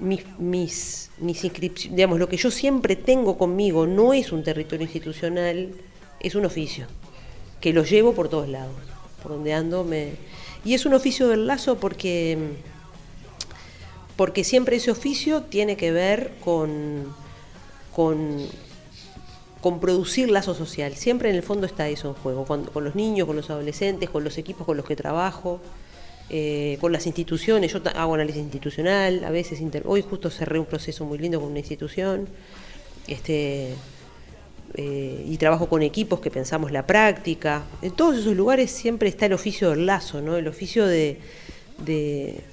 Speaker 9: mis, mis, mis inscripciones, digamos, lo que yo siempre tengo conmigo no es un territorio institucional, es un oficio, que lo llevo por todos lados, por donde ando. Me... Y es un oficio del lazo porque, porque siempre ese oficio tiene que ver con, con, con producir lazo social. Siempre en el fondo está eso en juego, con los niños, con los adolescentes, con los equipos con los que trabajo eh, con las instituciones, yo hago análisis institucional, a veces, hoy justo cerré un proceso muy lindo con una institución, este, eh, y trabajo con equipos que pensamos la práctica. En todos esos lugares siempre está el oficio del lazo, ¿no? el oficio de- de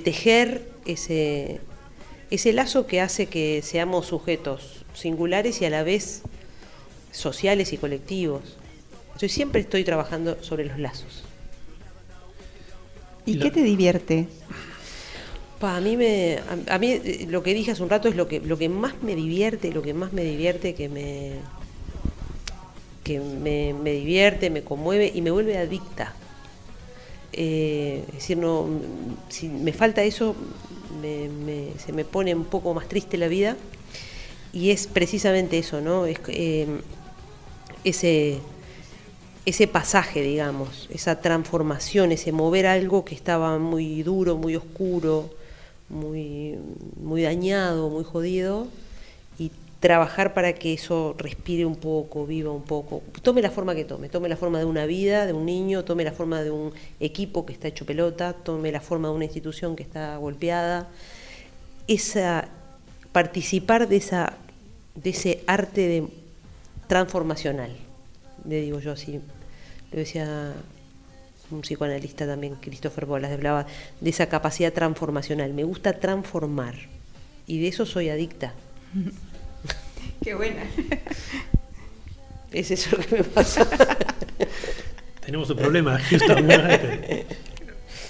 Speaker 9: tejer ese, ese lazo que hace que seamos sujetos singulares y a la vez sociales y colectivos. Yo siempre estoy trabajando sobre los lazos.
Speaker 4: ¿Y
Speaker 8: Y
Speaker 4: qué te divierte?
Speaker 9: Pa, a mí me, a, a mí eh, lo que dije hace un rato es lo que lo que más me divierte, lo que más me divierte que me que me, me divierte, me conmueve y me vuelve adicta. Eh, es decir, no, si me falta eso, me- me- se me pone un poco más triste la vida y es precisamente eso, ¿no? Es, eh, ese ese pasaje, digamos, esa transformación, ese mover algo que estaba muy duro, muy oscuro, muy, muy dañado, muy jodido, trabajar para que eso respire un poco, viva un poco, tome la forma que tome, tome la forma de una vida, de un niño, tome la forma de un equipo que está hecho pelota, tome la forma de una institución que está golpeada, esa participar de esa de ese arte de transformacional, le digo yo así, lo decía un psicoanalista también, Christopher Bolas, hablaba de esa capacidad transformacional. Me gusta transformar y de eso soy adicta.
Speaker 4: Qué buena.
Speaker 9: Es eso lo que me pasa.
Speaker 8: Tenemos un problema, Houston.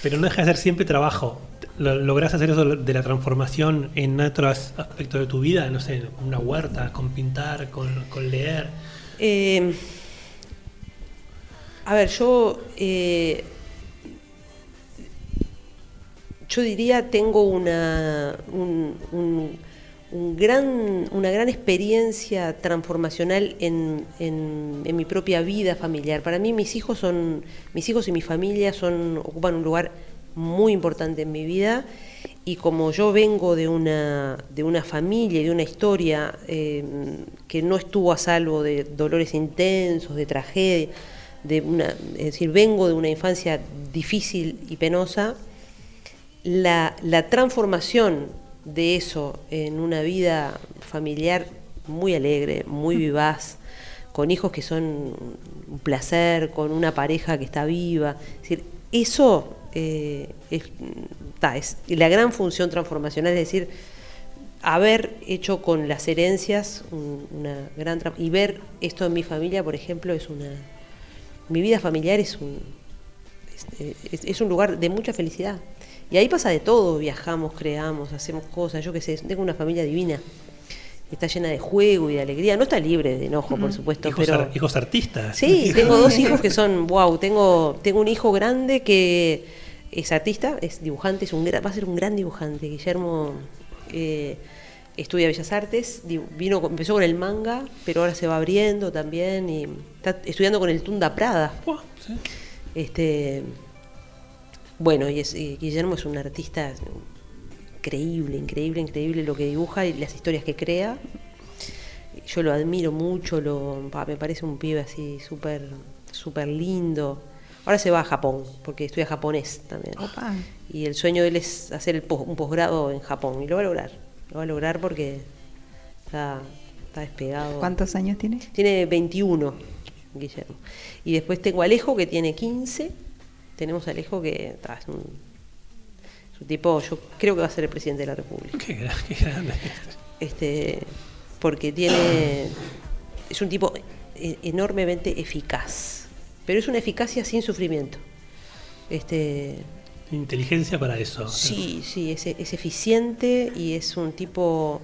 Speaker 8: Pero no deja de ser siempre trabajo. Lo- ¿Lográs hacer eso de la transformación en otros aspectos de tu vida? No sé, una huerta, con pintar, con, con leer.
Speaker 9: Eh, a ver, yo, eh, yo diría tengo una, un- un- un gran, una gran experiencia transformacional en, en- mi propia vida familiar. Para mí mis hijos son, mis hijos y mi familia son, ocupan un lugar muy importante en mi vida y como yo vengo de una, de una familia y de una historia eh, que no estuvo a salvo de dolores intensos, de tragedia, de una, es decir, vengo de una infancia difícil y penosa, la, la transformación de eso en una vida familiar muy alegre, muy vivaz, con hijos que son un placer, con una pareja que está viva. Es decir, eso eh, es, ta, es la gran función transformacional, es decir, haber hecho con las herencias un- una gran y ver esto en mi familia, por ejemplo, es una mi vida familiar es un es un lugar de mucha felicidad. Y ahí pasa de todo, viajamos, creamos, hacemos cosas, yo qué sé, tengo una familia divina. Está llena de juego y de alegría. No está libre de enojo, por supuesto,
Speaker 8: Hijos,
Speaker 9: pero
Speaker 8: ar- hijos artistas.
Speaker 9: Sí, tengo dos hijos que son, wow, tengo, tengo un hijo grande que es artista, es dibujante, es un, va a ser un gran dibujante. Guillermo eh, estudia Bellas Artes, vino, empezó con el manga, pero ahora se va abriendo también y está estudiando con el Tunda Prada. Este, bueno, y, es- y Guillermo es un artista increíble, increíble, increíble lo que dibuja y las historias que crea. Yo lo admiro mucho, lo, me parece un pibe así súper súper lindo. Ahora se va a Japón, porque estudia japonés también.
Speaker 4: Opa.
Speaker 9: Y el sueño de él es hacer el un posgrado en Japón. Y lo va a lograr. Lo va a lograr porque está, está despegado.
Speaker 4: ¿Cuántos años tiene?
Speaker 9: Tiene 21, Guillermo. Y después tengo a Alejo, que tiene 15. Tenemos a Alejo, que ta, es, un, es un tipo, yo creo que va a ser el presidente de la República.
Speaker 8: Qué, gra- qué grande.
Speaker 9: Este, porque tiene. Es un tipo e- enormemente eficaz. Pero es una eficacia sin sufrimiento. Este,
Speaker 8: Inteligencia para eso.
Speaker 9: Sí, sí, es, es eficiente y es un tipo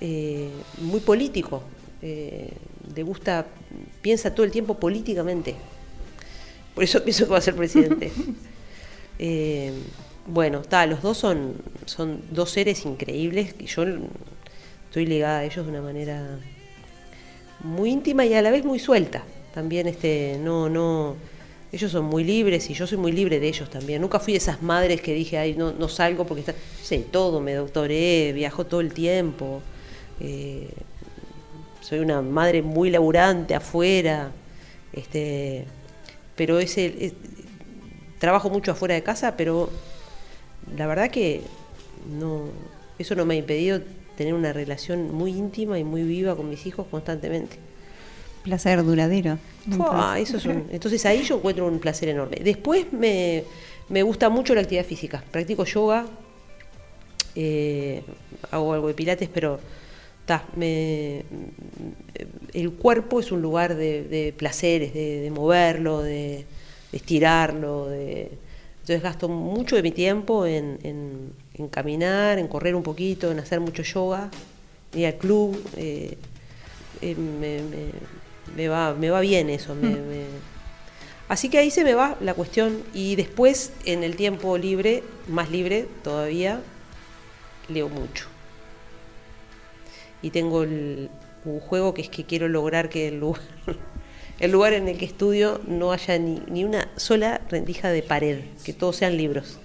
Speaker 9: eh, muy político. eh, le gusta, piensa todo el tiempo políticamente. Por eso pienso que va a ser presidente. Eh, bueno, está, los dos son, son dos seres increíbles y yo estoy ligada a ellos de una manera muy íntima y a la vez muy suelta. También este, no, no, ellos son muy libres y yo soy muy libre de ellos también. Nunca fui de esas madres que dije, ay, no, no salgo porque está, sé todo, me doctoré, viajo todo el tiempo. eh, soy una madre muy laburante afuera, este, pero ese, es- trabajo mucho afuera de casa, pero la verdad que no, eso no me ha impedido tener una relación muy íntima y muy viva con mis hijos constantemente.
Speaker 4: Placer duradero.
Speaker 9: Fua, eso es un- entonces ahí yo encuentro un placer enorme. Después me, me gusta mucho la actividad física. Practico yoga, eh, hago algo de pilates, pero ta, me, el cuerpo es un lugar de, de placeres, de, de moverlo, de, de estirarlo. De, entonces gasto mucho de mi tiempo en, en- en caminar, en correr un poquito, en hacer mucho yoga, ir al club. eh, eh, me, me- me va, me va bien eso. me- Así que ahí se me va la cuestión y después en el tiempo libre, más libre todavía, leo mucho. Y tengo el- un juego que es que quiero lograr que el lugar, el lugar en el que estudio no haya ni, ni una sola rendija de pared, que todos sean libros.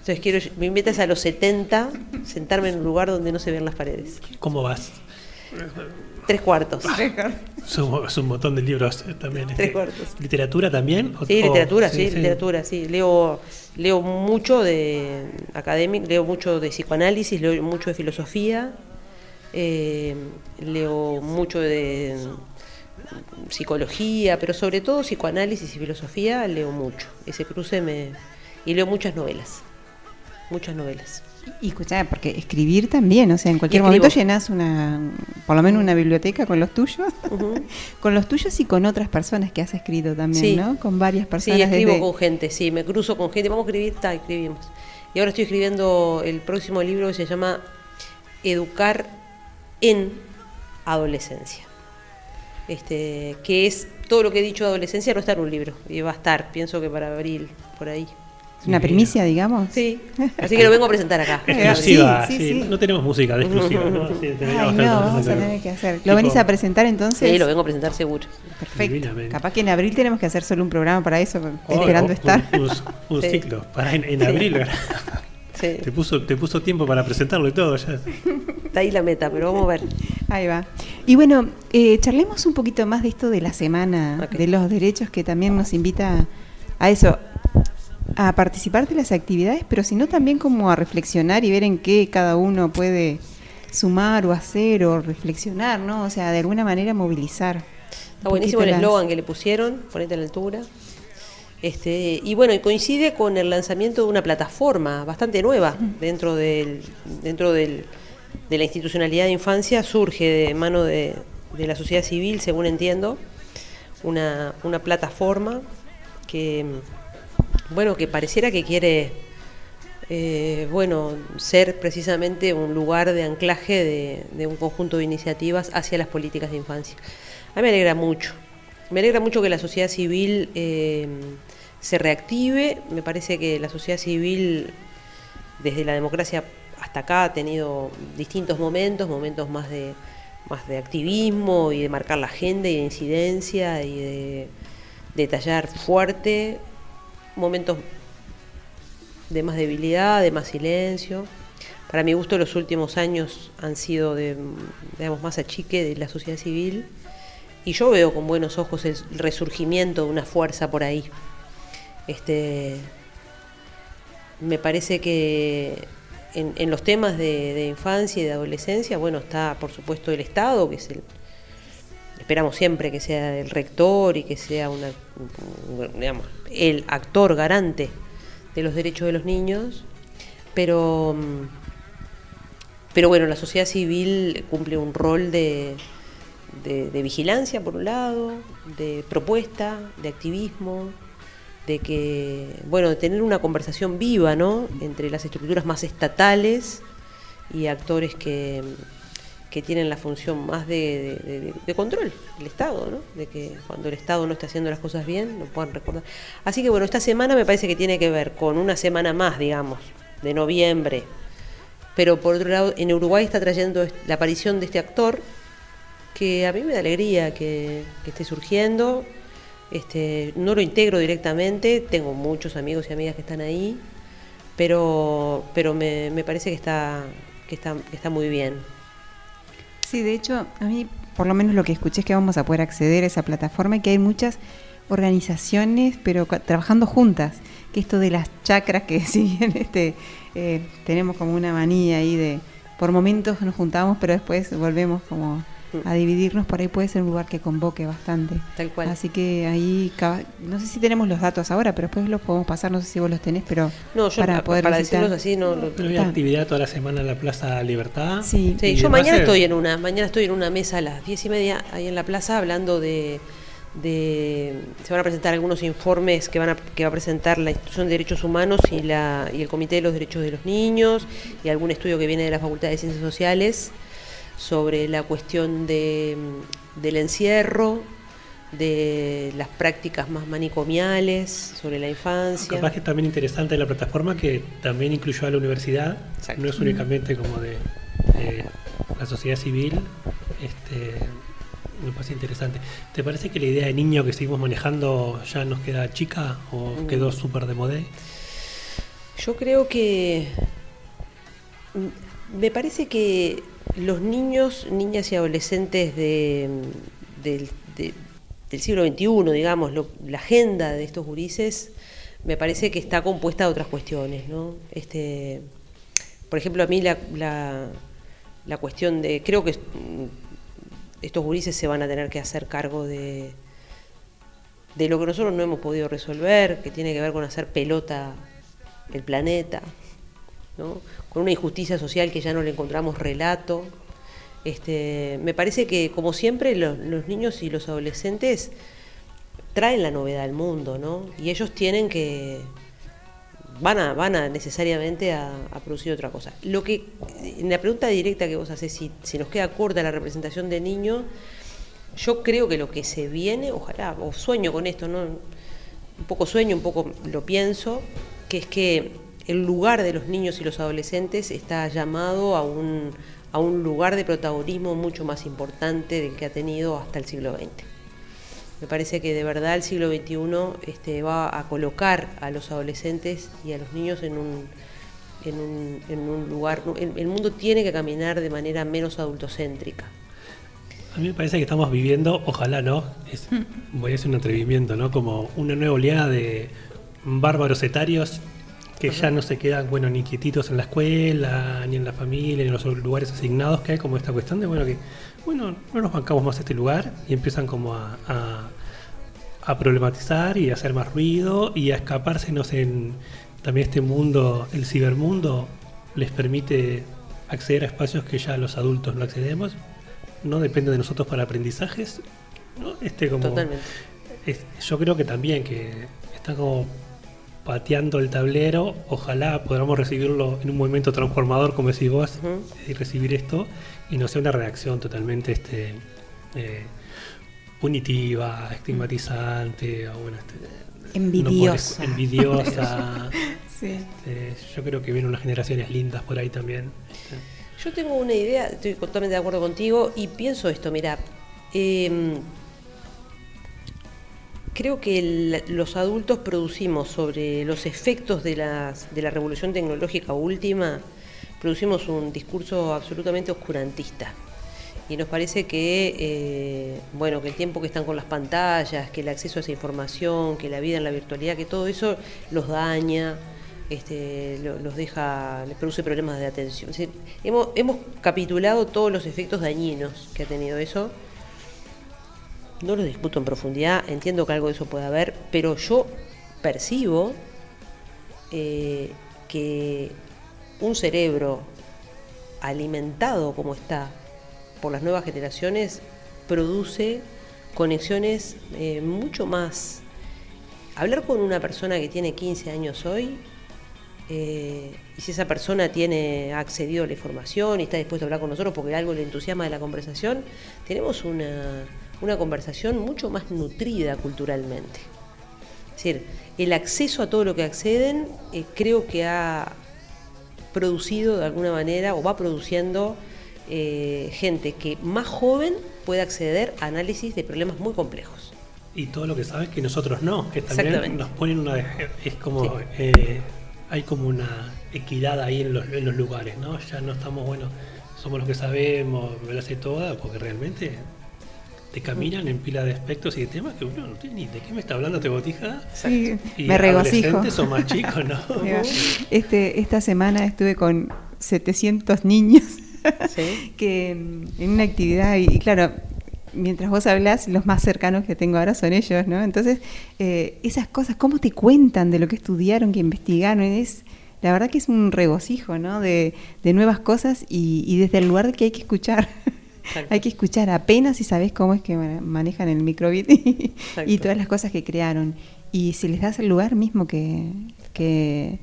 Speaker 9: Entonces quiero, mi meta es a los 70 sentarme en un lugar donde no se vean las paredes.
Speaker 8: ¿Cómo vas?
Speaker 9: Tres cuartos.
Speaker 8: Es un, es un montón de libros eh, también.
Speaker 9: Tres
Speaker 8: este.
Speaker 9: cuartos.
Speaker 8: ¿Literatura también? ¿O-
Speaker 9: Sí, literatura, sí, literatura, sí. Leo, leo mucho de académico, leo mucho de psicoanálisis, leo mucho de filosofía, eh, leo mucho de psicología, pero sobre todo psicoanálisis y filosofía leo mucho. Ese cruce me... Y leo muchas novelas, muchas novelas.
Speaker 4: Y escuchá, porque escribir también, o sea, en cualquier
Speaker 9: escribo.
Speaker 4: momento llenas una, por lo menos una biblioteca con los tuyos, con los tuyos y con otras personas que has escrito también,
Speaker 9: Sí.
Speaker 4: ¿no? Con varias
Speaker 9: Sí,
Speaker 4: personas.
Speaker 9: escribo
Speaker 4: desde-
Speaker 9: con gente, sí, me cruzo con gente, vamos a escribir, está, escribimos. Y ahora estoy escribiendo el próximo libro que se llama Educar en Adolescencia. Este, que es todo lo que he dicho de adolescencia no está en un libro, y va a estar, pienso que para abril, por ahí.
Speaker 4: Es una primicia, digamos.
Speaker 9: Sí, así que lo vengo a presentar acá.
Speaker 8: Exclusiva,
Speaker 4: Sí,
Speaker 8: sí. No tenemos música de exclusiva. ¿no?
Speaker 4: Ay, no, vamos a tener que hacer. ¿Lo venís a presentar entonces?
Speaker 9: Sí, lo vengo a presentar seguro.
Speaker 4: Perfecto.
Speaker 8: Divinamente.
Speaker 4: Capaz que en abril tenemos que hacer solo un programa para eso,
Speaker 8: Oh,
Speaker 4: esperando estar.
Speaker 8: Un, un
Speaker 9: Sí.
Speaker 8: ciclo. Para en, en
Speaker 9: Sí.
Speaker 8: abril.
Speaker 9: Sí,
Speaker 8: Te puso, te puso tiempo para presentarlo y todo. Ya.
Speaker 9: está ahí la meta, pero vamos a ver.
Speaker 4: Ahí va. Y bueno, eh, charlemos un poquito más de esto de la semana, de los derechos que también nos invita a eso, a participar de las actividades, pero sino también como a reflexionar y ver en qué cada uno puede sumar o hacer o reflexionar, ¿no? O sea, de alguna manera movilizar.
Speaker 9: Está buenísimo el
Speaker 4: las-
Speaker 9: eslogan que le pusieron, ponete a la altura. Este, y bueno, y coincide con el lanzamiento de una plataforma bastante nueva dentro del, dentro del, de la institucionalidad de infancia, surge de mano de, de la sociedad civil, según entiendo, una, una plataforma que bueno, que pareciera que quiere eh, bueno, ser precisamente un lugar de anclaje de, de un conjunto de iniciativas hacia las políticas de infancia. A mí me alegra mucho. Me alegra mucho que la sociedad civil eh, se reactive. Me parece que la sociedad civil, desde la democracia hasta acá, ha tenido distintos momentos, momentos más de, más de activismo y de marcar la agenda y de incidencia y de, tallar fuerte, momentos de más debilidad, de más silencio. Para mi gusto, los últimos años han sido de, digamos, más achique de la sociedad civil y yo veo con buenos ojos el resurgimiento de una fuerza por ahí. Este, me parece que en, los temas de, infancia y de adolescencia, bueno, está por supuesto el Estado, que es el, esperamos siempre que sea el rector y que sea una, el actor garante de los derechos de los niños, pero, mm, pero bueno, la sociedad civil cumple un rol de, de- de vigilancia, por un lado, de propuesta, de activismo, de que, bueno, de tener una conversación viva, ¿no? Entre las estructuras más estatales y actores que, que tienen la función más de, control, el Estado, ¿no? De que cuando el Estado no esté haciendo las cosas bien, lo puedan recordar. Así que bueno, esta semana me parece que tiene que ver con una semana más, digamos, de noviembre. Pero por otro lado, en Uruguay está trayendo la aparición de este actor que a mí me da alegría que, que esté surgiendo. Este, no lo integro directamente, tengo muchos amigos y amigas que están ahí, pero, pero me, me parece que está, que, está, muy bien.
Speaker 4: Sí, de hecho, a mí por lo menos lo que escuché es que vamos a poder acceder a esa plataforma y que hay muchas organizaciones, pero trabajando juntas. Que esto de las chacras, que si bien este, eh, tenemos como una manía ahí de, por momentos nos juntamos, pero después volvemos como a dividirnos, por ahí puede ser un lugar que convoque bastante.
Speaker 9: Tal cual.
Speaker 4: Así que ahí, no sé si tenemos los datos ahora, pero después los podemos pasar, no sé si vos los tenés, pero
Speaker 9: No, yo
Speaker 4: para
Speaker 9: pa-
Speaker 4: poder
Speaker 9: para
Speaker 4: visitar.
Speaker 9: así no lo-
Speaker 8: Pero hay actividad toda la semana en la Plaza Libertad.
Speaker 4: Sí.
Speaker 9: Sí, yo mañana
Speaker 8: es-
Speaker 9: estoy en una, mañana estoy en una mesa a las diez y media ahí en la plaza hablando de, de se van a presentar algunos informes que van a, que va a presentar la institución de derechos humanos y la y el comité de los derechos de los niños y algún estudio que viene de la facultad de ciencias sociales sobre la cuestión de, del encierro de las prácticas más manicomiales sobre la infancia
Speaker 8: Capaz que también interesante la plataforma que también incluyó a la universidad,
Speaker 9: Exacto.
Speaker 8: no es únicamente como de la sociedad civil, este, me parece interesante. ¿Te parece que la idea de niño que seguimos manejando ya nos queda chica o
Speaker 9: Mm.
Speaker 8: quedó súper de modé?
Speaker 9: Yo creo que me parece que los niños, niñas y adolescentes de, mm, del, de- del siglo XXI, digamos, lo- la agenda de estos gurises, me parece que está compuesta de otras cuestiones, ¿no? Este, por ejemplo, a mí la, la, la cuestión de, creo que mm, estos gurises se van a tener que hacer cargo de, de lo que nosotros no hemos podido resolver, que tiene que ver con hacer pelota el planeta, con una injusticia social que ya no le encontramos relato. Este, me parece que, como siempre, los, niños y los adolescentes traen la novedad al mundo, ¿no? Y ellos tienen que. van a, van a necesariamente a, producir otra cosa. Lo que. En la pregunta directa que vos haces, si, si nos queda corta la representación de niño, yo creo que lo que se viene, ojalá, o sueño con esto, ¿no? Un poco sueño, un poco lo pienso, que es que el lugar de los niños y los adolescentes está llamado a un, a un lugar de protagonismo mucho más importante del que ha tenido hasta el siglo XX. Me parece que de verdad el siglo XXI este, va a colocar a los adolescentes y a los niños en un, en un, en un lugar. El, el mundo tiene que caminar de manera menos adultocéntrica.
Speaker 8: A mí me parece que estamos viviendo, ojalá no, es, voy a hacer un atrevimiento, ¿no? Como una nueva oleada de bárbaros etarios que ya no se quedan, bueno, ni quietitos en la escuela, ni en la familia, ni en los lugares asignados, que hay como esta cuestión de, bueno, que, bueno, no nos bancamos más este lugar y empiezan como a, a, a problematizar y a hacer más ruido y a escapársenos en también este mundo, el cibermundo, les permite acceder a espacios que ya los adultos no accedemos, no depende de nosotros para aprendizajes, ¿no? Este como
Speaker 9: Totalmente.
Speaker 8: es- yo creo que también que están como pateando el tablero, ojalá podamos recibirlo en un movimiento transformador, como decís vos, y recibir esto, y no sea una reacción totalmente este, eh, punitiva, estigmatizante, o bueno, este,
Speaker 4: Envidiosa.
Speaker 8: No envidiosa.
Speaker 4: Sí.
Speaker 8: Eh, yo creo que vienen unas generaciones lindas por ahí también.
Speaker 9: Yo tengo una idea, estoy totalmente de acuerdo contigo y pienso esto, mira, em, creo que los adultos producimos sobre los efectos de, las, de la revolución tecnológica última, producimos un discurso absolutamente oscurantista. Y nos parece que, eh, bueno, que el tiempo que están con las pantallas, que el acceso a esa información, que la vida en la virtualidad, que todo eso los daña, este, lo- los deja, les produce problemas de atención. Hemos, hemos capitulado todos los efectos dañinos que ha tenido eso. No los discuto en profundidad, entiendo que algo de eso puede haber, pero yo percibo eh, que un cerebro alimentado como está por las nuevas generaciones produce conexiones eh, mucho más. Hablar con una persona que tiene 15 años hoy, eh, y si esa persona tiene accedido a la información y está dispuesto a hablar con nosotros porque algo le entusiasma de la conversación, tenemos una, una conversación mucho más nutrida culturalmente. Es decir, el acceso a todo lo que acceden eh, creo que ha producido de alguna manera o va produciendo eh, gente que más joven puede acceder a análisis de problemas muy complejos.
Speaker 8: Y todo lo que sabes que nosotros no, que también nos ponen una... Es como...
Speaker 9: Sí.
Speaker 8: eh, hay como una equidad ahí en los, en los lugares, ¿no? Ya no estamos, bueno, somos los que sabemos, me lo sé toda, porque realmente te caminan en pila de aspectos y de temas que uno no tiene ni de qué me está hablando este botija.
Speaker 4: Sí,
Speaker 8: Y
Speaker 4: me regocijo.
Speaker 8: adolescentes o más chicos, ¿no?
Speaker 4: Este, esta semana estuve con 700 niños
Speaker 9: ¿Sí?
Speaker 4: que mm, en una actividad y, y claro, mientras vos hablas, los más cercanos que tengo ahora son ellos, ¿no? Entonces, eh, esas cosas, cómo te cuentan de lo que estudiaron, que investigaron, es la verdad que es un regocijo, ¿no? De, de nuevas cosas y, y desde el lugar de que hay que escuchar. Hay que escuchar apenas si sabes cómo es que ma- manejan el microbit y, todas las cosas que crearon. Y si les das el lugar mismo que, que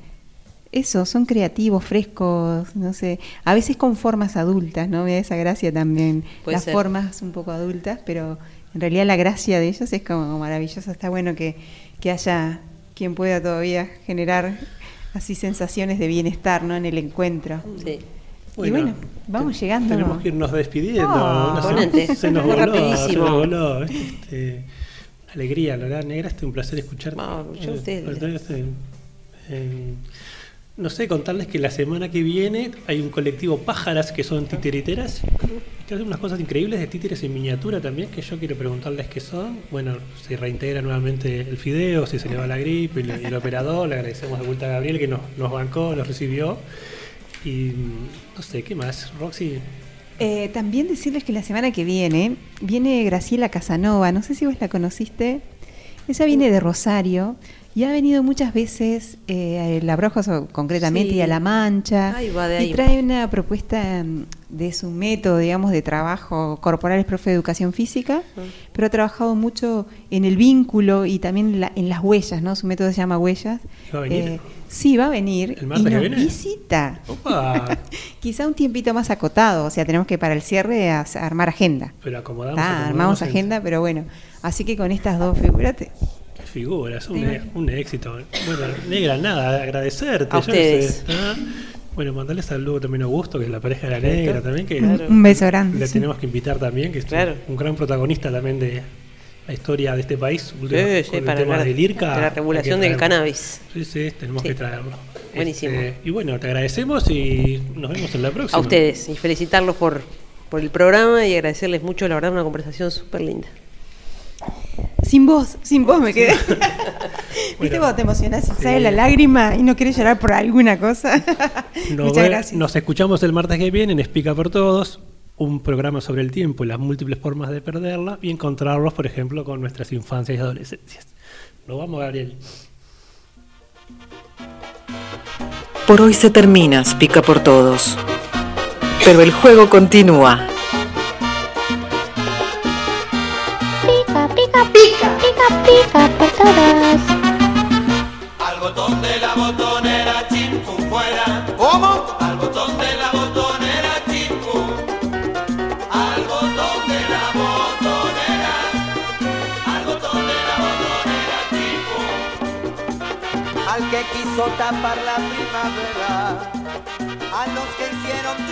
Speaker 4: eso, son creativos, frescos, no sé, a veces con formas adultas, ¿no? Me da esa gracia también,
Speaker 9: Puede
Speaker 4: las
Speaker 9: ser.
Speaker 4: formas un poco adultas, pero en realidad la gracia de ellos es como maravillosa, está bueno que, que haya quien pueda todavía generar así sensaciones de bienestar, ¿no? En el encuentro.
Speaker 9: Sí.
Speaker 4: Y bueno, vamos
Speaker 8: te-
Speaker 4: llegando.
Speaker 8: Tenemos que irnos despidiendo.
Speaker 9: Ponete.
Speaker 8: se nos
Speaker 9: Fue
Speaker 8: voló, se
Speaker 9: rapidísimo.
Speaker 8: nos voló. Este, una alegría, la verdad, negra, este un placer escucharte.
Speaker 9: No, yo a ustedes.
Speaker 8: Entonces, eh, eh, no sé, contarles que la semana que viene hay un colectivo Pájaras que son titiriteras que hacen unas cosas increíbles de títeres en miniatura también que yo quiero preguntarles qué son. Bueno, se reintegra nuevamente el fideo, si se le va la gripe y, el operador. Le agradecemos de vuelta a Gabriel que nos, nos bancó, nos recibió. Y no sé, ¿qué más? Roxy,
Speaker 4: Eh, también decirles que la semana que viene viene Graciela Casanova, no sé si vos la conociste, ella viene de Rosario y ha venido muchas veces eh, a La Brojos o concretamente
Speaker 9: Sí.
Speaker 4: y a La Mancha
Speaker 9: Ahí va, de ahí.
Speaker 4: y trae una propuesta de su método, digamos, de trabajo corporal, es profe de educación física, pero ha trabajado mucho en el vínculo y también en, la- en las huellas, ¿no? Su método se llama huellas.
Speaker 8: ¿Va a venir?
Speaker 4: Sí, va a venir
Speaker 8: ¿El
Speaker 4: y nos
Speaker 8: viene?
Speaker 4: visita.
Speaker 8: opa,
Speaker 4: Quizá un tiempito más acotado, o sea, tenemos que para el cierre a- a armar agenda.
Speaker 8: pero acomodamos.
Speaker 4: Ah,
Speaker 8: acomodamos
Speaker 4: armamos
Speaker 8: en-
Speaker 4: agenda, pero bueno. Así que con estas dos figúrate.
Speaker 8: Qué figuras, un, e- un éxito. Bueno, negra, nada, agradecerte.
Speaker 9: A
Speaker 8: yo no
Speaker 9: ustedes.
Speaker 8: sé. Bueno, mandarle saludo también a Augusto, que es la pareja de la negra también, que
Speaker 9: Claro.
Speaker 4: Un beso grande.
Speaker 8: le
Speaker 4: sí.
Speaker 8: tenemos que invitar también, que es
Speaker 9: Claro.
Speaker 8: un gran protagonista también de la historia de este país.
Speaker 9: Sí,
Speaker 8: con
Speaker 9: sí,
Speaker 8: el
Speaker 9: para
Speaker 8: tema
Speaker 9: hablar
Speaker 8: del IRCA.
Speaker 9: de la regulación del cannabis.
Speaker 8: Sí, sí, tenemos
Speaker 9: Sí.
Speaker 8: que traerlo.
Speaker 9: Buenísimo.
Speaker 8: Este, y bueno, te agradecemos y nos vemos en la próxima.
Speaker 9: A ustedes y felicitarlos por, por el programa y agradecerles mucho, la verdad, una conversación súper linda.
Speaker 4: Sin voz, sin voz me quedé. ¿Viste
Speaker 8: Bueno,
Speaker 4: cuando te emocionas y
Speaker 8: sí.
Speaker 4: sale la lágrima y no querés llorar por alguna cosa?
Speaker 8: Nos,
Speaker 4: Muchas
Speaker 8: ve-
Speaker 4: gracias.
Speaker 8: nos escuchamos el martes que viene en Explica por Todos, un programa sobre el tiempo y las múltiples formas de perderla y encontrarlos, por ejemplo, con nuestras infancias y adolescencias. Nos vamos, Gabriel.
Speaker 7: Por hoy se termina, pica por todos. Pero el juego continúa.
Speaker 3: Pica, pica, pica, pica, pica por todos.
Speaker 1: Al botón de la botonera, chimpum fuera. ¿Cómo? Quiso tapar la primavera, a los que hicieron